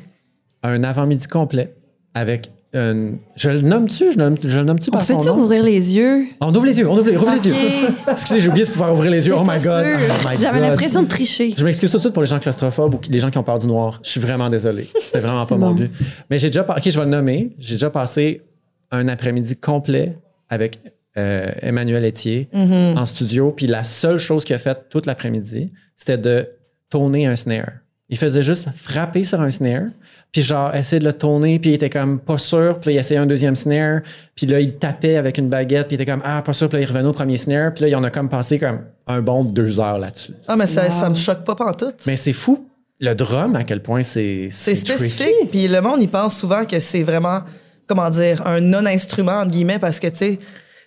un avant-midi complet avec une... Je le nomme-tu? Je le nomme-tu On par son nom? ouvrir les yeux? On ouvre les yeux, on ouvre les, ouvre les Ok. yeux. Excusez, j'ai oublié de pouvoir ouvrir les yeux. Oh my God. Oh my J'avais l'impression de tricher. Je m'excuse tout de suite pour les gens claustrophobes ou les gens qui ont peur du noir. Je suis vraiment désolé. C'était vraiment pas mon bon. but. Mais j'ai déjà, par- ok, je vais le nommer. J'ai déjà passé un après-midi complet avec euh, Emmanuel Etier en studio. Puis la seule chose qu'il a faite toute l'après-midi, c'était de tourner un snare. Il faisait juste frapper sur un snare, puis genre essayer de le tourner, puis il était comme pas sûr, puis là, il essayait un deuxième snare, puis là il tapait avec une baguette, puis il était comme ah pas sûr, puis là il revenait au premier snare, puis là il en a comme passé comme un bon deux heures là-dessus. Ah, mais ça, ça me choque pas pantoute. Mais c'est fou. Le drum, à quel point c'est C'est spécifique. Puis le monde, il pense souvent que c'est vraiment, comment dire, un non-instrument, entre guillemets, parce que, tu sais,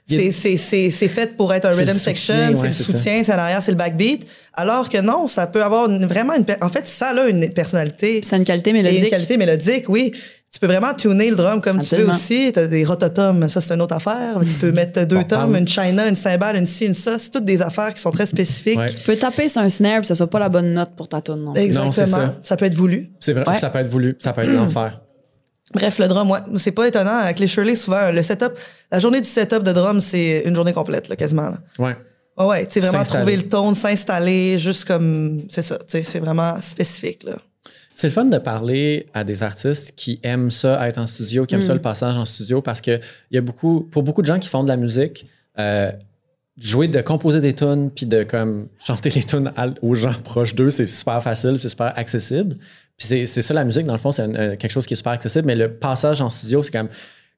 c'est- c'est c'est- c'est fait pour être un rhythm le section, soutien, c'est ouais, le c'est soutien, c'est en arrière, c'est le backbeat. Alors que non, ça peut avoir une- vraiment une... En fait, ça a une personnalité. Ça a une qualité Et mélodique. une qualité mélodique, oui. Tu peux vraiment tuner le drum comme Absolument. tu veux aussi. Tu as des rototomes, ça c'est une autre affaire. Tu peux mettre deux Bon, tomes, parle. une china, une cymbale, une ci, une ça. C'est toutes des affaires qui sont très spécifiques. Ouais. Tu peux taper sur un snare puis ça soit pas la bonne note pour ta tune. Exactement. Non, c'est ça. ça. peut être voulu. C'est vrai, Ouais. ça peut être voulu, ça peut être l'enfer. Bref, le drum, ouais, c'est pas étonnant. Avec les Shirley, souvent, le setup, la journée du setup de drum, c'est une journée complète, là, quasiment. là. Ouais. Ouais, tu sais, vraiment trouver le ton, s'installer, juste comme, c'est ça, tu c'est vraiment spécifique, là. C'est le fun de parler à des artistes qui aiment ça, être en studio, qui aiment Mm. ça, le passage en studio, parce que il y a beaucoup, pour beaucoup de gens qui font de la musique, euh, jouer, de composer des tunes, puis de comme chanter les tunes aux gens proches d'eux, c'est super facile, c'est super accessible. Puis c'est c'est ça la musique, dans le fond, c'est un- quelque chose qui est super accessible, mais le passage en studio, c'est comme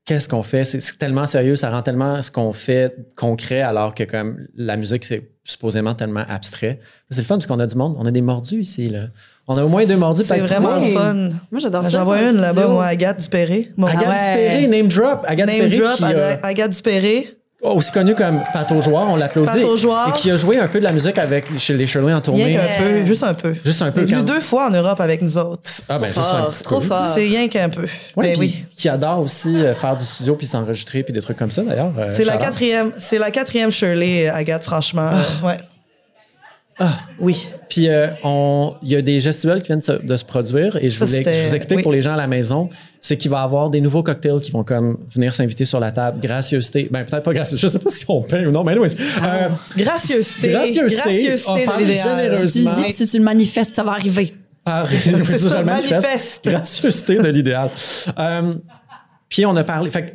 qu'est-ce qu'on fait? C'est tellement sérieux, ça rend tellement ce qu'on fait concret, alors que comme la musique, c'est supposément tellement abstrait. C'est le fun parce qu'on a du monde, on a des mordus ici. Là. On a au moins deux mordus. C'est vraiment trois. le fun. Moi, j'adore ça. J'en vois une un là-bas, moi, Agathe Dupéré. Mon Agathe Ah ouais. Dupéré, name drop. Agathe name Dupéré, drop, qui, euh, Agathe Dupéré. Aussi connue comme Pato Joueur, on l'applaudit. Pato Joueur. Et qui a joué un peu de la musique avec chez les Shirley en Rien tournée. qu'un peu, juste un peu. Juste un peu, Il est venu quand- deux fois en Europe avec nous autres. Ah ben, juste un petit trop peu. fort. C'est rien qu'un peu. Ouais, Ben oui. Qui adore aussi euh, faire du studio puis s'enregistrer puis des trucs comme ça d'ailleurs. euh, C'est la quatrième, c'est la quatrième Shirley, euh, Agathe, franchement. euh, Ouais. Ah. Oui. Puis euh, on- il y a des gestuels qui viennent de se, de se produire et je, Ça, voulais, je vous explique oui. pour les gens à la maison, c'est qu'il va y avoir des nouveaux cocktails qui vont comme venir s'inviter sur la table. Gracieuseté, ben peut-être pas gracieuseté, je sais pas si on paye ou non, mais anyways, euh, Gracieuseté. Gracieuseté, Gracieuseté l'idéal. généreusement. Si tu le dis, si tu le manifestes, ça va arriver. par je ça, le manifeste. Gracieuseté de l'idéal. Euh, puis on a parlé, fait que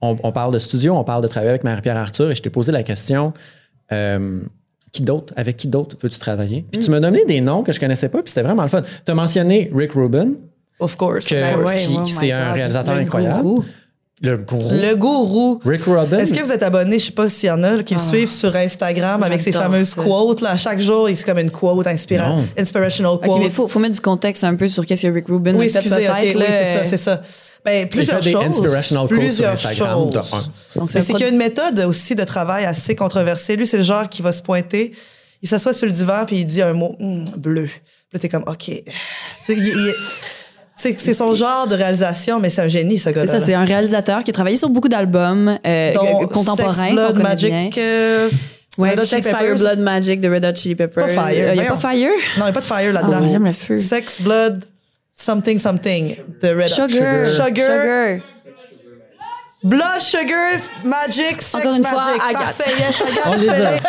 on, on parle de studio, on parle de travailler avec Marie-Pierre Arthur et je t'ai posé la question euh, qui d'autre, avec qui d'autre veux-tu travailler? Puis tu m'as donné des noms que je connaissais pas, puis c'était vraiment le fun. Tu as mentionné Rick Rubin, Of course. que, of course. ouais, qui, oh c'est un réalisateur le incroyable. gourou. Le gourou. Le gourou. Rick Rubin. Est-ce que vous êtes abonné, je sais pas s'il y en a qui le suivent sur Instagram avec ses fameuses ça. quotes là, à chaque jour, c'est comme une quote inspira Non. inspirational quote. OK, mais faut, faut mettre du contexte un peu sur qu'est-ce que Rick Rubin oui, a fait excusez, OK, peut-être. oui, c'est ça, c'est ça. Ben, plusieurs des choses. inspirational plusieurs Instagram, choses. Donc, c'est c'est qu'il y a une méthode aussi de travail assez controversée. Lui, c'est le genre qui va se pointer, il s'assoit sur le divan puis il dit un mot Hum, bleu. Puis là, t'es comme OK. C'est il- il- c'est- c'est son genre de réalisation, mais c'est un génie, ce C'est gars-là. ça, c'est un réalisateur qui a travaillé sur beaucoup d'albums euh, Dont contemporains. Sex, Blood, Magic. euh, Ouais, Red Hot Sex, Chili Fire. Blood, Magic de Red Hot Chili Peppers. Pas Fire, Il n'y a voyons. pas Fire? Non, il n'y a pas de fire là-dedans. Ah, j'aime le feu. Sex, Blood, Something, Something. The Red. Sugar. Sugar. Sugar. Blood, Sugar, Magic, Sex, Encore une fois, Magic. Parfait, yes, Agathe. On les a. Ferré.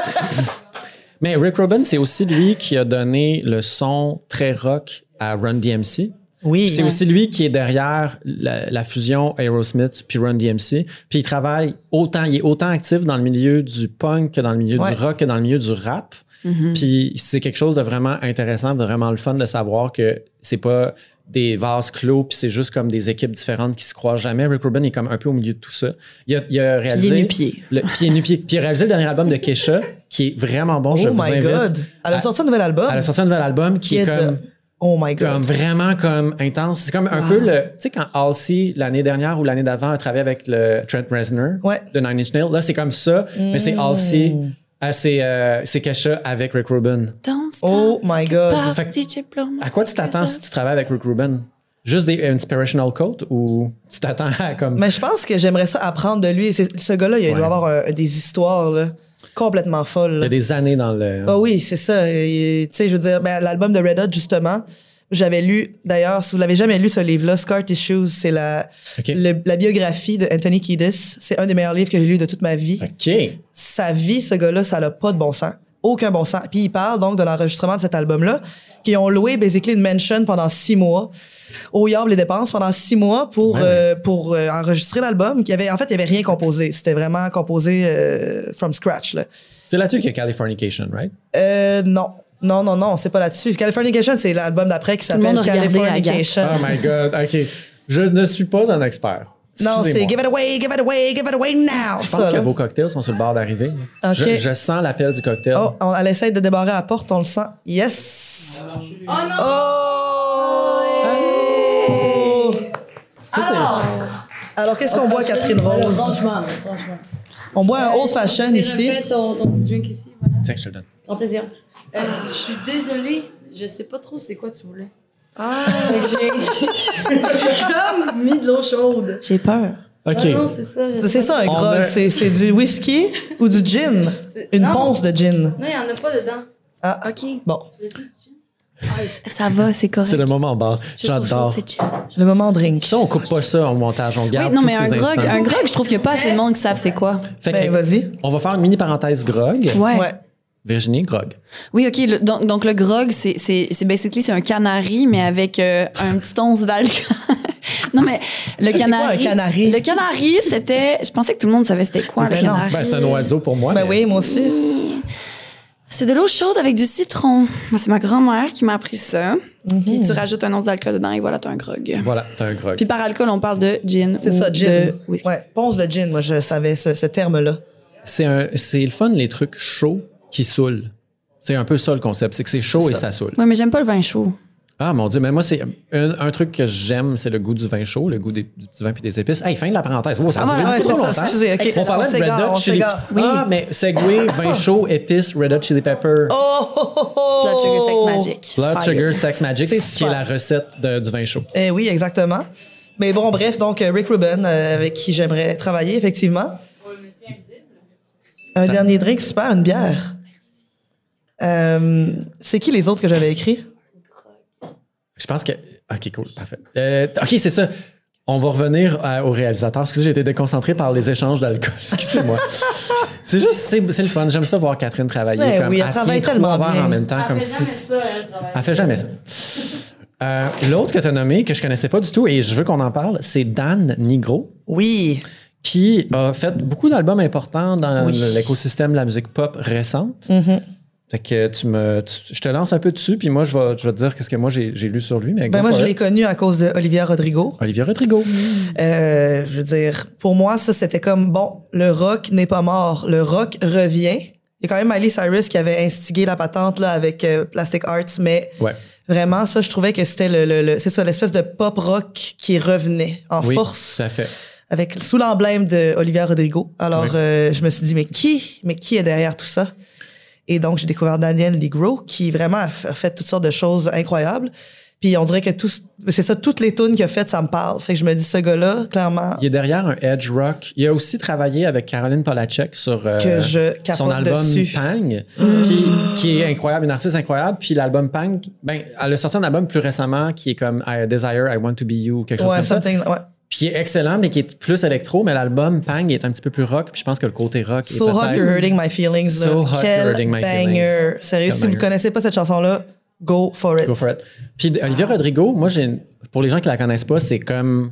Mais Rick Rubin, c'est aussi lui qui a donné le son très rock à Run DMC. Oui. C'est aussi lui qui est derrière la, la fusion Aerosmith puis Run DMC. Puis il travaille autant, il est autant actif dans le milieu du punk que dans le milieu Ouais. du rock que dans le milieu du rap. Puis c'est quelque chose de vraiment intéressant, de vraiment le fun de savoir que c'est pas des vases clos puis c'est juste comme des équipes différentes qui se croisent jamais. Rick Rubin est comme un peu au milieu de tout ça. Il a, il a réalisé nu-pied. le pied nu pied. Puis il a réalisé le dernier album de Kesha qui est vraiment bon. je Oh vous my invite. God. Elle a sorti un nouvel album. Elle a sorti un nouvel album qui est comme Oh my God. comme vraiment comme intense. C'est comme un peu le. Tu sais, quand Halsey, l'année dernière ou l'année d'avant, a travaillé avec le Trent Reznor Ouais. de Nine Inch Nails, là, c'est comme ça, mais c'est Halsey, euh, c'est euh, c'est Kesha avec Rick Rubin. Don't stop. Oh my God. Fait que-. À quoi tu t'attends si tu travailles avec Rick Rubin? Juste des inspirational quotes ou tu t'attends à comme. Mais je pense que j'aimerais ça apprendre de lui. C'est- Ce gars-là, il Ouais. doit avoir un- des histoires là, complètement folles. Il y là. a des années dans le. Ah oui, c'est ça. Et, Tu sais, je veux dire, ben, l'album de Red Hot, justement, j'avais lu, d'ailleurs, si vous l'avez jamais lu, ce livre-là, Scar Tissues, c'est la, le- la biographie de Anthony Kiedis. C'est un des meilleurs livres que j'ai lu de toute ma vie. OK. Sa vie, ce gars-là, ça n'a pas de bon sens. Aucun bon sens. Puis il parle donc de l'enregistrement de cet album-là, qui ont loué basically une mansion pendant six mois, au Yard les dépenses pendant six mois pour, Ouais, euh, pour euh, enregistrer l'album. Qui avait, en fait, il n'y avait rien composé. C'était vraiment composé euh, from scratch. Là. C'est là-dessus qu'il y a Californication, right? Euh, non. Non, non, non, c'est pas là-dessus. Californication, c'est l'album d'après qui s'appelle Californication. Oh my God. OK. Je ne suis pas un expert. non, c'est. Give it away, give it away, give it away now. Je ça, pense que là. vos cocktails sont sur le bord d'arriver. Ok. Je, je sens l'appel du cocktail. Oh, on, elle essaie de débarrer la porte, on le sent. Yes! Oh non! Oh! Ça, c'est- Alors, qu'est-ce qu'on boit, Catherine Rose? Franchement, franchement. On boit un old fashion ici. Ton, ton petit drink ici, voilà. Tiens, je te le donne. Grand plaisir. Euh, je suis désolée, je sais pas trop c'est quoi tu voulais. Ah! J'ai comme mis de l'eau chaude. J'ai peur. OK. Ah non, c'est ça. C'est ça, un grog. a- C'est c'est du whisky ou du gin? Une non. ponce de gin. Non, il y en a pas dedans. Ah, OK. bon. Tu tu- Ça va, c'est correct. C'est le moment bar. J'adore. chaud, c'est chill. Le moment drink. Ça, on coupe pas ça au montage. On garde Oui, non, mais un grog, un grog, je trouve qu'il n'y a pas assez de monde qui savent c'est quoi. Fait que, Ben, vas-y. on va faire une mini parenthèse grog. Ouais. Ouais. Virginie, grog. Oui, OK. le- donc, donc, le grog, c'est, c'est, c'est basically, c'est un canari, mais avec euh, un petit once d'alcool. non, mais le quoi, canari. un canari? Le canari, c'était. Je pensais que tout le monde savait c'était quoi, le Ben non. canari. Ben, c'est un oiseau pour moi. Ben mais- oui, moi aussi. C'est de l'eau chaude avec du citron. C'est ma grand-mère qui m'a appris ça. Mhm. Puis tu rajoutes un once d'alcool dedans et voilà, t'as un grog. Voilà, t'as un grog. Puis par alcool, on parle de gin. C'est ou ça, gin. de whisky. Ouais, ponce de gin, moi, je savais ce, ce terme-là. C'est un, c'est le fun, les trucs chauds qui saoulent. C'est un peu ça le concept, c'est que c'est chaud et ça. saoule. Ouais, mais j'aime pas le vin chaud. Ah mon dieu, mais moi c'est un, un truc que j'aime, c'est le goût du vin chaud, le goût des, du vin puis des épices. Hey, fin de la parenthèse. Oh, ça a Ah, ouais, trop longtemps. excusez, ok, on parlait de Red Hot Chili. Oui. Ah, mais Segway, vin chaud, épices, Red Hot Chili Pepper. Oh, oh, oh, oh! Blood Sugar Sex Magic. Blood Fire. Sugar Sex Magic, C'est qui est la recette de- du vin chaud. Eh oui, exactement. Mais bon, bref, donc euh, Rick Rubin, euh, avec qui j'aimerais travailler, effectivement. Un dernier drink, super, une bière. Euh, c'est qui les autres que j'avais écrits? Je pense que. Ok, cool, parfait. Euh, ok, c'est ça. On va revenir à- au réalisateur. Excusez, j'ai été déconcentré par les échanges d'alcool. Excusez-moi. c'est juste, c'est c'est le fun. J'aime ça voir Catherine travailler. Ouais, comme, oui, elle travaille trois tellement bien. en même temps. comme si, Elle fait jamais ça. Euh, L'autre que tu as nommé, que je connaissais pas du tout, et je veux qu'on en parle, c'est Dan Nigro, Oui. qui a fait beaucoup d'albums importants dans Oui. Mm-hmm. l'écosystème de la musique pop récente. Fait que tu me, tu- je te lance un peu dessus, puis moi, je vais, je vais te dire qu'est-ce que moi j'ai lu sur lui. Mais Ben moi, je l'ai connu à cause de Olivia Rodrigo. Olivier Rodrigo. Euh, je veux dire, pour moi, ça, c'était comme, bon, le rock n'est pas mort. Le rock revient. Il y a quand même Miley Cyrus qui avait instigé la patente là, avec euh, Plastic Arts, mais Ouais. vraiment, ça, je trouvais que c'était le, le, le- c'est ça, l'espèce de pop rock qui revenait en Oui, force tout à fait. avec sous l'emblème de Olivia Rodrigo. Alors, Oui. euh, je me suis dit, mais qui, mais qui est derrière tout ça? Et donc, j'ai découvert Daniel Ligro, qui vraiment a fait toutes sortes de choses incroyables. Puis on dirait que tout, c'est ça, toutes les tunes qu'il a faites, ça me parle. Fait que je me dis, ce gars-là, clairement, Il est derrière un edge rock. Il a aussi travaillé avec Caroline Polachek sur euh, Que je capote son album dessus. Pang, qui, qui est incroyable, une artiste incroyable. Puis l'album Pang, ben, elle a sorti un album plus récemment qui est comme I Desire, I Want to Be You, quelque chose ouais, comme ça. ouais. Puis qui est excellent, mais qui est plus électro. Mais l'album Pang est un petit peu plus rock. Puis je pense que le côté rock est So Hot You're Hurting My Feelings. là. So Hot Quel You're Hurting My banger. Feelings. Sérieux, si vous banger. connaissez pas cette chanson-là, go for it. Go for it. Puis Olivia Rodrigo, moi, j'ai, pour les gens qui la connaissent pas, c'est comme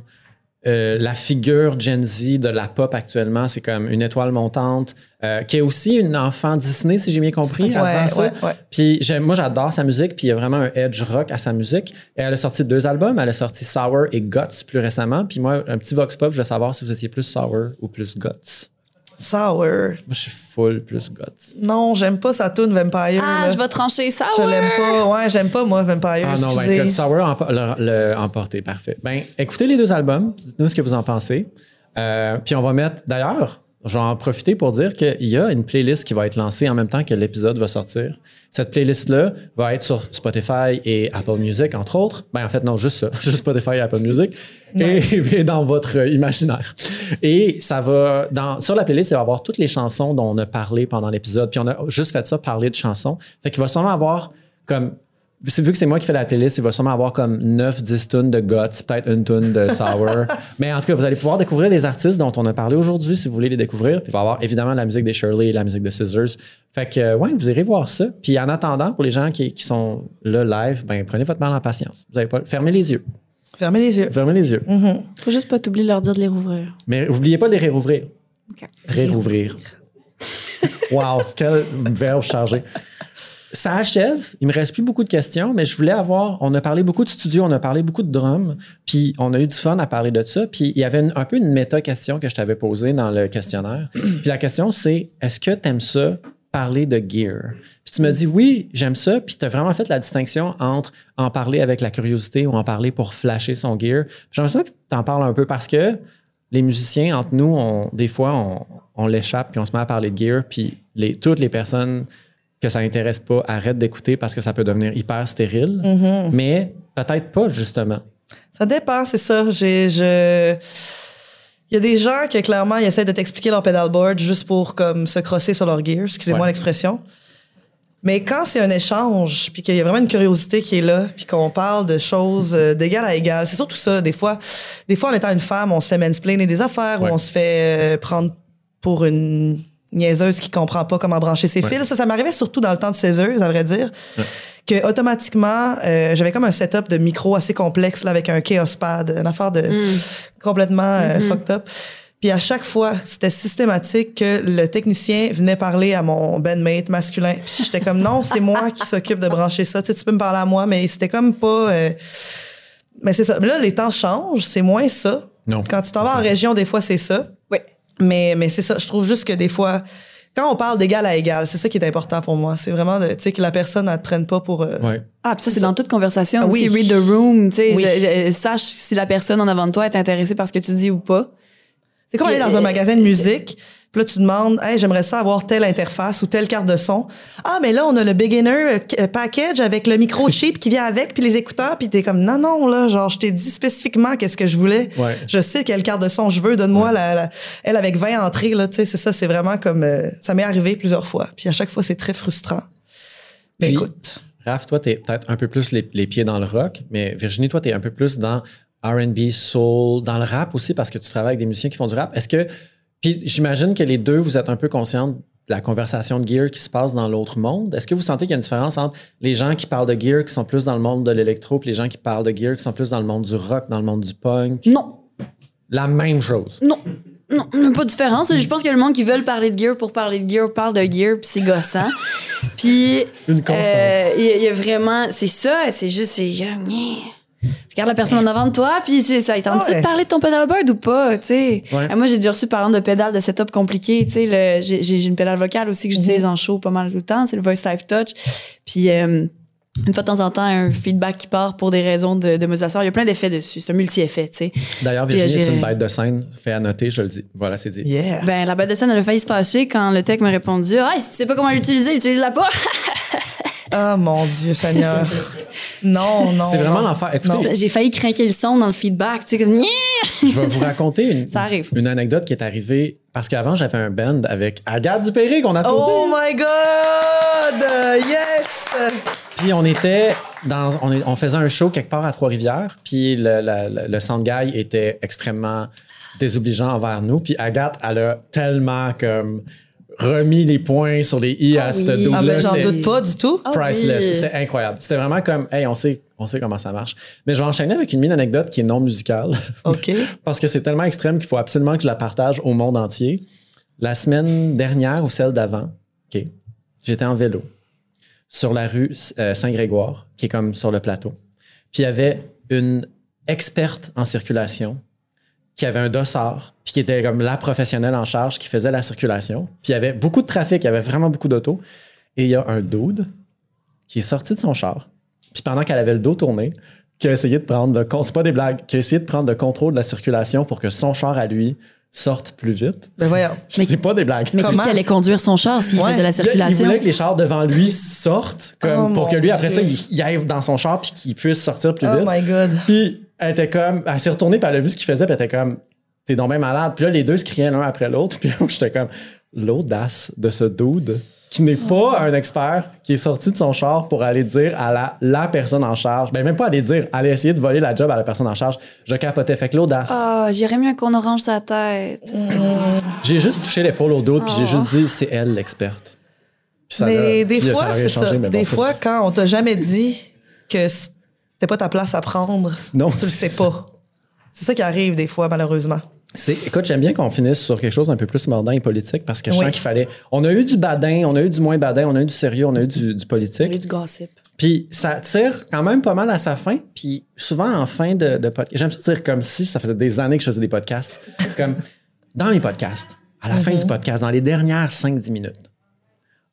euh, la figure Gen Z de la pop actuellement. C'est comme une étoile montante, euh, qui est aussi une enfant Disney, si j'ai bien compris. Ouais, ça. ouais, ouais. Puis moi, j'adore sa musique, puis il y a vraiment un edge rock à sa musique. Et elle a sorti deux albums. Elle a sorti Sour et Guts plus récemment. Puis moi, un petit vox pop, je veux savoir si vous étiez plus Sour ou plus Guts. Sour. Moi, je suis full plus Guts. Non, j'aime pas sa tune Vampire. Ah, là. je vais trancher ça. Je l'aime pas. Ouais, j'aime pas, moi, Vampire. Ah non, ben, écoute, Sour empo- le, le- emporté, parfait. Ben, écoutez les deux albums, dites-nous ce que vous en pensez. Euh, puis on va mettre, d'ailleurs, je vais en profiter pour dire qu'il y a une playlist qui va être lancée en même temps que l'épisode va sortir. Cette playlist-là va être sur Spotify et Apple Music, entre autres. Ben, en fait, non, juste ça, juste Spotify et Apple Music. Et, et dans votre imaginaire. Et ça va, dans, sur la playlist, il va y avoir toutes les chansons dont on a parlé pendant l'épisode. Puis on a juste fait ça, parler de chansons. Fait qu'il va sûrement avoir comme vu que c'est moi qui fais la playlist, il va sûrement avoir comme 9-10 tunes de Guts, peut-être une tune de Sour. Mais en tout cas, vous allez pouvoir découvrir les artistes dont on a parlé aujourd'hui si vous voulez les découvrir. Puis il va y avoir évidemment la musique des Shirley et la musique de Scissors. Fait que, ouais, vous irez voir ça. Puis en attendant, pour les gens qui, qui sont là live, ben prenez votre mal en patience. Vous avez pas, fermez les yeux. Fermez les yeux. Fermez les yeux. Faut juste pas t'oublier de leur dire de les rouvrir. Mais n'oubliez pas de les réouvrir. OK. Réouvrir. wow, quel verbe chargé. Ça achève. Il me reste plus beaucoup de questions, mais je voulais avoir. On a parlé beaucoup de studio, on a parlé beaucoup de drums, puis on a eu du fun à parler de ça. Puis il y avait une- un peu une méta-question que je t'avais posée dans le questionnaire. puis la question, c'est est-ce que tu aimes ça, parler de gear? Puis tu me dis oui, j'aime ça. Puis tu as vraiment fait la distinction entre en parler avec la curiosité ou en parler pour flasher son gear. J'aimerais ça que tu en parles un peu parce que les musiciens, entre nous, on, des fois, on, on l'échappe puis on se met à parler de gear, puis les, toutes les personnes que ça intéresse pas arrêtent d'écouter parce que ça peut devenir hyper stérile. Mais peut-être pas, justement. Ça dépend, c'est ça. J'ai, je... Il y a des gens qui, clairement, ils essaient de t'expliquer leur pedalboard juste pour comme, se crosser sur leur gear. Excusez-moi Ouais. l'expression. Mais quand c'est un échange, puis qu'il y a vraiment une curiosité qui est là, puis qu'on parle de choses euh, d'égal à égal, c'est surtout ça. Des fois, des fois, en étant une femme, on se fait mansplainer des affaires Ouais. ou on se fait euh, prendre pour une niaiseuse qui comprend pas comment brancher ses fils. Ça, ça m'arrivait surtout dans le temps de céseuse, à vrai dire. Que automatiquement, euh, j'avais comme un setup de micro assez complexe là, avec un chaos pad, une affaire de complètement euh, fucked up. Puis à chaque fois, c'était systématique que le technicien venait parler à mon bandmate masculin. Puis j'étais comme non, c'est moi qui s'occupe de brancher ça. Tu, sais, tu peux me parler à moi, mais c'était comme pas. euh, Mais c'est ça. Mais là, les temps changent, c'est moins ça. Non. Quand tu t'en vas en région, des fois, c'est ça. Mais, mais c'est ça. Je trouve juste que des fois, quand on parle d'égal à égal, c'est ça qui est important pour moi. C'est vraiment de, tu sais, que la personne ne te prenne pas pour. euh, Ouais. Ah, puis ça, c'est dans toute conversation. Ah oui. Read the room. Tu sais, Oui. je- je- sache si la personne en avant de toi est intéressée par ce que tu dis ou pas. C'est comme aller dans un magasin de musique, puis là, tu demandes, hey, j'aimerais ça avoir telle interface ou telle carte de son. Ah, mais là, on a le beginner euh, euh, package avec le micro cheap qui vient avec, puis les écouteurs, puis t'es comme, non, non, là, genre, je t'ai dit spécifiquement qu'est-ce que je voulais. Ouais. Je sais quelle carte de son je veux, donne-moi la, la- elle avec 20 entrées, là, tu sais, c'est ça, c'est vraiment comme, euh, ça m'est arrivé plusieurs fois. Puis à chaque fois, c'est très frustrant. Mais Puis- écoute. Raph, toi, t'es peut-être un peu plus les, les pieds dans le rock, mais Virginie, toi, t'es un peu plus dans R&B, soul, dans le rap aussi parce que tu travailles avec des musiciens qui font du rap. Est-ce que, puis j'imagine que les deux, vous êtes un peu conscientes de la conversation de gear qui se passe dans l'autre monde. Est-ce que vous sentez qu'il y a une différence entre les gens qui parlent de gear qui sont plus dans le monde de l'électro, puis les gens qui parlent de gear qui sont plus dans le monde du rock, dans le monde du punk? Non. La même chose. Non. Non, pas de différence. Je pense que le monde qui veulent parler de gear pour parler de gear parle de gear, puis c'est gossant. puis. Une constante. euh, Il y, y a vraiment. C'est ça, c'est juste. c'est. Regarde la personne en avant de toi, puis tu sais, ça tente Ouais. de parler de ton pedalboard ou pas, tu sais. Ouais. Euh, Moi, j'ai déjà reçu parlant de pédales de setup compliqué, tu sais. J'ai une pédale vocale aussi que j'utilise en show pas mal tout le temps, c'est le Voice Type Touch. Puis. euh, une fois de temps en temps, un feedback qui part pour des raisons de, de modulation. Il y a plein d'effets dessus. C'est un multi-effet, tu sais. D'ailleurs, Virginie j'ai- est une bête de scène. Fait à noter, je le dis. Voilà, c'est dit. Yeah. Ben, la bête de scène, elle a failli se fâcher quand le tech m'a répondu Ah, si tu sais pas comment l'utiliser, utilise-la pas. Ah, mon Dieu, Seigneur. non, non. C'est vraiment l'enfer. Écoutez, J'ai failli craquer le son dans le feedback. Tu sais, comme! Je vais vous raconter une, Ça arrive. une anecdote qui est arrivée parce qu'avant, j'avais un band avec Agathe Dupéré qu'on applaudit. Oh my God! Yes! Puis on était dans. On, est- on faisait un show quelque part à Trois-Rivières. Puis le, la- le, le sound guy était extrêmement désobligeant envers nous. Puis Agathe, elle a tellement comme remis les points sur les i à Ah cette oui. double Ah, mais j'en doute pas du tout. Ah priceless. oui. C'était incroyable. C'était vraiment comme, hey, on sait, on sait comment ça marche. Mais je vais enchaîner avec une mini anecdote qui est non musicale. OK. Parce que c'est tellement extrême qu'il faut absolument que je la partage au monde entier. La semaine dernière ou celle d'avant, OK, j'étais en vélo sur la rue euh, Saint-Grégoire, qui est comme sur le plateau. Puis il y avait une experte en circulation qui avait un dossard, puis qui était comme la professionnelle en charge qui faisait la circulation. Puis il y avait beaucoup de trafic, il y avait vraiment beaucoup d'autos. Et il y a un dude qui est sorti de son char, puis pendant qu'elle avait le dos tourné, qui a essayé de prendre le c'est pas des blagues, qui a essayé de prendre le contrôle de la circulation pour que son char à lui sorte plus vite. Ben voyons. C'est pas des blagues. Mais qui, Comment? qui allait conduire son char s'il Ouais. faisait la Il- Il circulation? voulait que les chars devant lui sortent comme Oh, pour que lui, après ça, il, il aille dans son char puis qu'il puisse sortir plus Oh vite. my God. Puis elle était comme, elle s'est retournée puis elle a vu ce qu'il faisait puis elle était comme, t'es donc bien malade. Puis là, les deux se criaient l'un après l'autre. Puis là, j'étais comme, l'audace de ce dude qui n'est pas un expert, qui est sorti de son char pour aller dire à la, la personne en charge, ben même pas aller dire, aller essayer de voler la job à la personne en charge. Je capotais. Fait que l'audace. Ah, j'irais mieux qu'on orange sa tête. J'ai juste touché l'épaule au dude puis j'ai Oh. juste dit, c'est elle l'experte. Puis ça Mais l'a- des fois, l'a c'est ça. mais bon, Des fois, quand on t'a jamais dit que c'était pas ta place à prendre, Non, tu le c'est sais pas. C'est ça qui arrive des fois, malheureusement. C'est, écoute, j'aime bien qu'on finisse sur quelque chose d'un peu plus mordant et politique parce que je Oui. sens qu'il fallait. On a eu du badin, on a eu du moins badin, on a eu du sérieux, on a eu du, du politique. du gossip. Puis ça tire quand même pas mal à sa fin. Puis souvent en fin de, de podcast, j'aime ça dire comme si ça faisait des années que je faisais des podcasts. comme dans mes podcasts, à la fin du podcast, dans les dernières 5-10 minutes,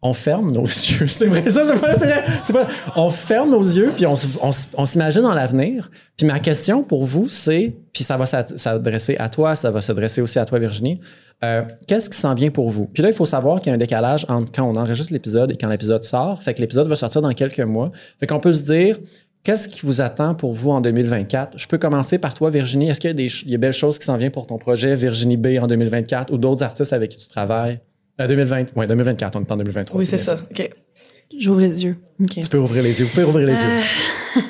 on ferme nos yeux. C'est vrai, ça, c'est vrai, On ferme nos yeux, puis on, s'imagine dans l'avenir. Puis ma question pour vous, c'est, puis ça va s'ad- s'adresser à toi, ça va s'adresser aussi à toi, Virginie. Euh, Qu'est-ce qui s'en vient pour vous? Puis là, il faut savoir qu'il y a un décalage entre quand on enregistre l'épisode et quand l'épisode sort. Fait que l'épisode va sortir dans quelques mois. Fait qu'on peut se dire, qu'est-ce qui vous attend pour vous en 2024? Je peux commencer par toi, Virginie. Est-ce qu'il y a des belles choses qui s'en viennent pour ton projet Virginie B en 2024 ou d'autres artistes avec qui tu travailles? Euh, 2020, ouais, 2024, on est en 2023. Oui, c'est ça. OK. J'ouvre les yeux. Tu peux ouvrir les yeux. Vous pouvez ouvrir les yeux.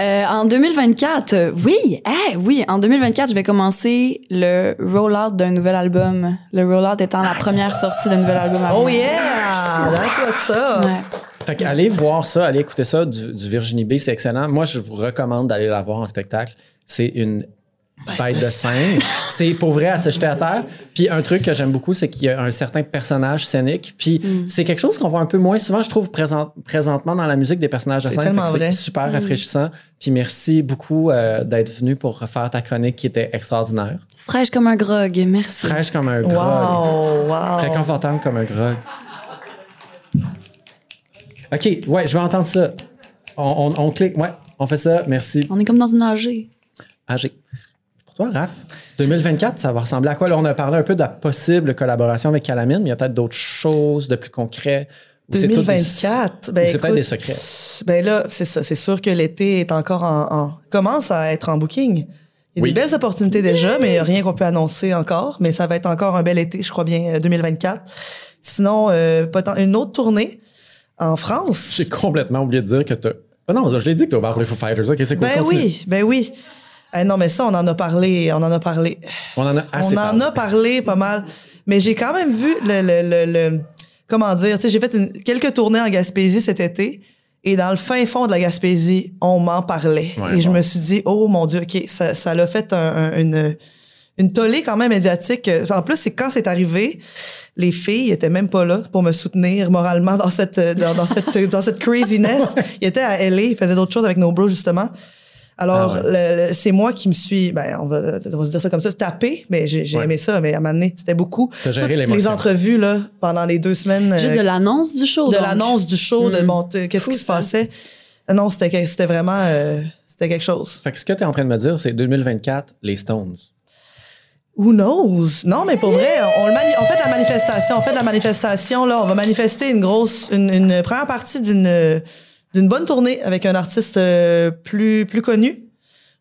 Euh, en 2024, euh, oui, eh, oui, en 2024, je vais commencer le roll-out d'un nouvel album. Le roll-out étant la première sortie d'un nouvel album. à Oh yeah! That's what's up! Ouais. Fait allez voir ça, allez écouter ça du, du Virginie B, c'est excellent. Moi, je vous recommande d'aller la voir en spectacle. C'est une bête de scène. C'est pour vrai à se jeter à terre. Puis un truc que j'aime beaucoup, c'est qu'il y a un certain personnage scénique. Puis Mm. c'est quelque chose qu'on voit un peu moins souvent, je trouve, présent- présentement dans la musique des personnages de C'est scène. Mm. C'est super rafraîchissant. Puis merci beaucoup euh, d'être venu pour faire ta chronique qui était extraordinaire. Fraîche comme un grog, merci. Fraîche comme un grog. Wow! Wow! Très confortable comme un grog. OK, ouais, je vais entendre ça. On, on- on clique, ouais, on fait ça, merci. On est comme dans une AG. AG. Toi, Raph, 2024, ça va ressembler à quoi? Là, on a parlé un peu de la possible collaboration avec Calamine, mais il y a peut-être d'autres choses de plus concret. Ou c'est tout des- 2024, ou ben c'est peut-être des secrets. Ben là, c'est ça. C'est sûr que l'été est encore en, en- commence à être en booking. Il y a Oui. des belles opportunités déjà, mais il n'y a rien qu'on peut annoncer encore. Mais ça va être encore un bel été, je crois bien, euh, 2024. Sinon, euh, une autre tournée en France. J'ai complètement oublié de dire que tu Ah non, je l'ai dit que tu as ouvert pour les Foo Fighters. OK, c'est cool. Ben continue. oui, ben oui. Eh non, mais ça, on en a parlé, on en a parlé. On en a assez on en parlé. a parlé pas mal. Mais j'ai quand même vu le, le, le, le- comment dire, tu sais, j'ai fait une- quelques tournées en Gaspésie cet été. Et dans le fin fond de la Gaspésie, on m'en parlait. Ouais, et je me suis dit, oh mon Dieu, OK, ça, ça l'a fait un- un- une, une tollée quand même médiatique. En plus, c'est quand c'est arrivé, les filles étaient même pas là pour me soutenir moralement dans cette, dans, dans cette, dans cette craziness. Ils étaient à LA, ils faisaient d'autres choses avec nos bros, justement. Alors, Ah le- le- c'est moi qui me suis, ben, on va, on va se dire ça comme ça, tapé, mais j'ai Ouais. aimé ça, mais à un moment donné, c'était beaucoup. T'as géré Toutes les entrevues, là, pendant les deux semaines. Juste euh, de l'annonce du show. de l'annonce du show, de Mm. bon, qu'est-ce qui se passait. Non, c'était vraiment, euh, c'était quelque chose. Fait que ce que tu es en train de me dire, c'est 2024, les Stones. Who knows? Non, mais pour vrai, on, le mani- on fait la manifestation. On fait la manifestation, là. On va manifester une grosse, une, une première partie d'une, d'une bonne tournée avec un artiste euh, plus, plus connu.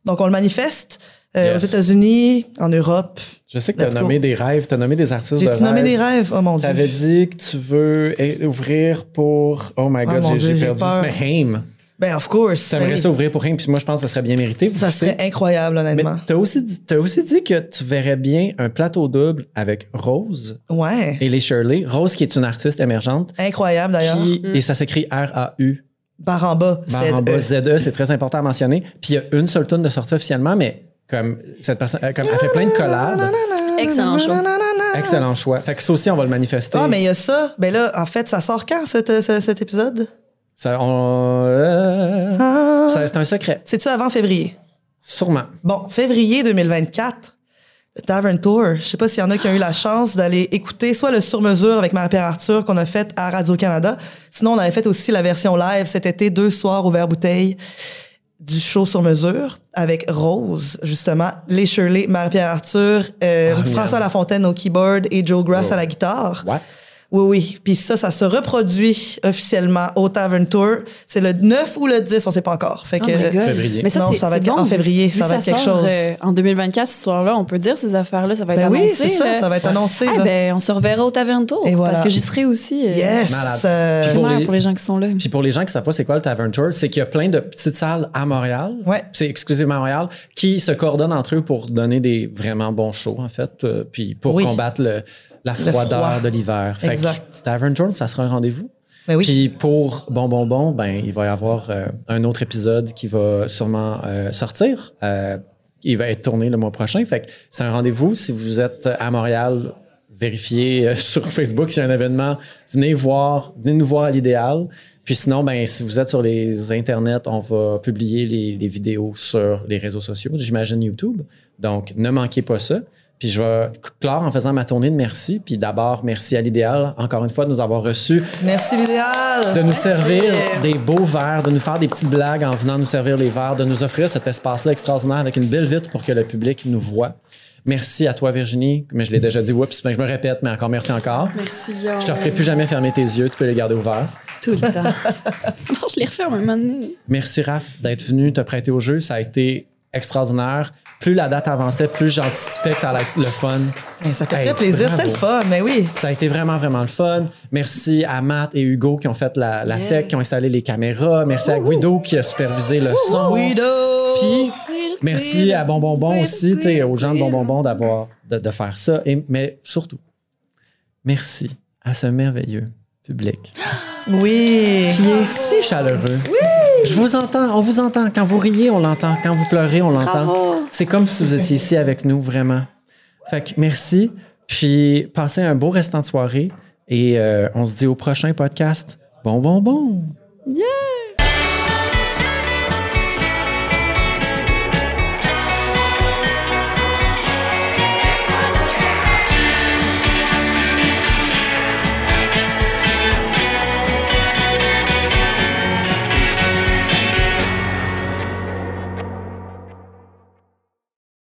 Donc, on le manifeste euh, Yes. aux États-Unis, en Europe. Je sais que tu as go. nommé des rêves, tu as nommé des artistes de J'ai-tu nommé rêve? des rêves? Oh mon Dieu. T'avais dit que tu veux ouvrir pour. Oh my god, mon j'ai- perdu. peur. Mais Haim. Ben, of course. T'aimerais oui. ça ouvrir pour Haim, puis moi, je pense que ça serait bien mérité. Ça serait incroyable, Mais honnêtement. t'as aussi, dit- t'as aussi dit que tu verrais bien un plateau double avec Rose Ouais. et les Shirley. Rose, qui est une artiste émergente. Incroyable, d'ailleurs. Qui, Et ça s'écrit R-A-U. Barre en bas, Barre en bas, Z-E. ZE, c'est très important à mentionner. Puis il y a une seule tune de sortie officiellement, mais comme cette personne, euh, comme elle fait plein de collabs. Excellent show. Excellent choix. Fait que ça aussi, on va le manifester. Ah, mais il y a ça. Ben là, en fait, ça sort quand, cet, cet, cet épisode? Ça, on- euh, Ah. ça- c'est un secret. C'est-tu avant février? Sûrement. Bon, février 2024, le Tavern Tour. Je sais pas s'il y en a qui ont eu la chance d'aller écouter soit le sur-mesure avec Marie-Pierre Arthur qu'on a fait à Radio-Canada. Sinon, on avait fait aussi la version live cet été, deux soirs au verre bouteille du show sur mesure avec Rose, justement, les Shirley, Marie-Pierre Arthur, euh, Oh, François. Lafontaine au keyboard et Joe Grass Oh. à la guitare. What? Oui, oui. Puis ça, ça se reproduit officiellement au Tavern Tour. C'est le 9 ou le 10, on sait pas encore. Fait Oh que, my God. Février. Mais ça, Non, ça va être bon, en février, ça va être quelque sort, chose. euh, en 2024, ce soir-là, on peut dire ces affaires-là, ça va être Ben oui, annoncé. c'est ça, ça va être annoncé. Ah, là. ben, on se reverra au Tavern Tour. Et voilà. Parce que j'y serai aussi. euh, Yes! Malade. euh, Puis primaire Pour pour les- les... gens qui sont là. Puis pour les gens qui savent pas c'est quoi le Tavern Tour, c'est qu'il y a plein de petites salles à Montréal. Ouais. C'est exclusivement à Montréal qui se coordonnent entre eux pour donner des vraiment bons shows en fait, euh, puis pour Oui. combattre le, la froideur froid. de l'hiver. Que Exact. Tavern Tour, ça sera un rendez-vous. Ben oui. Puis pour Bon Bon Bon, ben il va y avoir euh, un autre épisode qui va sûrement euh, sortir. Euh, il va être tourné le mois prochain. Fait que c'est un rendez-vous. Si vous êtes à Montréal, vérifiez sur Facebook s'il y a un événement. Venez voir, venez nous voir à l'idéal. Puis sinon, ben si vous êtes sur les internets, on va publier les, les vidéos sur les réseaux sociaux, j'imagine YouTube. Donc ne manquez pas ça. Puis je vais clore en faisant ma tournée de merci. Puis d'abord, merci à l'idéal, encore une fois, de nous avoir reçus Merci l'idéal. de nous servir des beaux verres, de nous faire des petites blagues en venant nous servir les verres, de nous offrir cet espace-là extraordinaire avec une belle vitre pour que le public nous voit. Merci à toi, Virginie. Mais je l'ai déjà dit, oups, ben, je me répète, mais encore merci encore. Merci, Guillaume. Je te referai plus jamais fermer tes yeux, tu peux les garder ouverts. Tout le temps. non, je les referme un moment donné. Merci, Raph, d'être venu te prêter au jeu. Ça a été extraordinaire. Plus la date avançait, plus j'anticipais que ça allait être le fun. Eh, Ça fait Hey, très plaisir. C'était le fun, mais oui. Ça a été vraiment, vraiment le fun. Merci à Matt et Hugo qui ont fait la, la Yeah. tech, qui ont installé les caméras. Merci à Guido qui a supervisé le son. Guido! Puis, merci à Bonbonbon aussi, tu sais, aux gens de Bonbonbon d'avoir, de, de faire ça. Et, mais surtout, merci à ce merveilleux public Oui. qui est si chaleureux. Je vous entends, on vous entend. Quand vous riez, on l'entend. Quand vous pleurez, on l'entend. C'est comme si vous étiez ici avec nous, vraiment. Fait que merci. Puis passez un beau restant de soirée. Et euh, on se dit au prochain podcast. Bon, bon, bon. Yeah!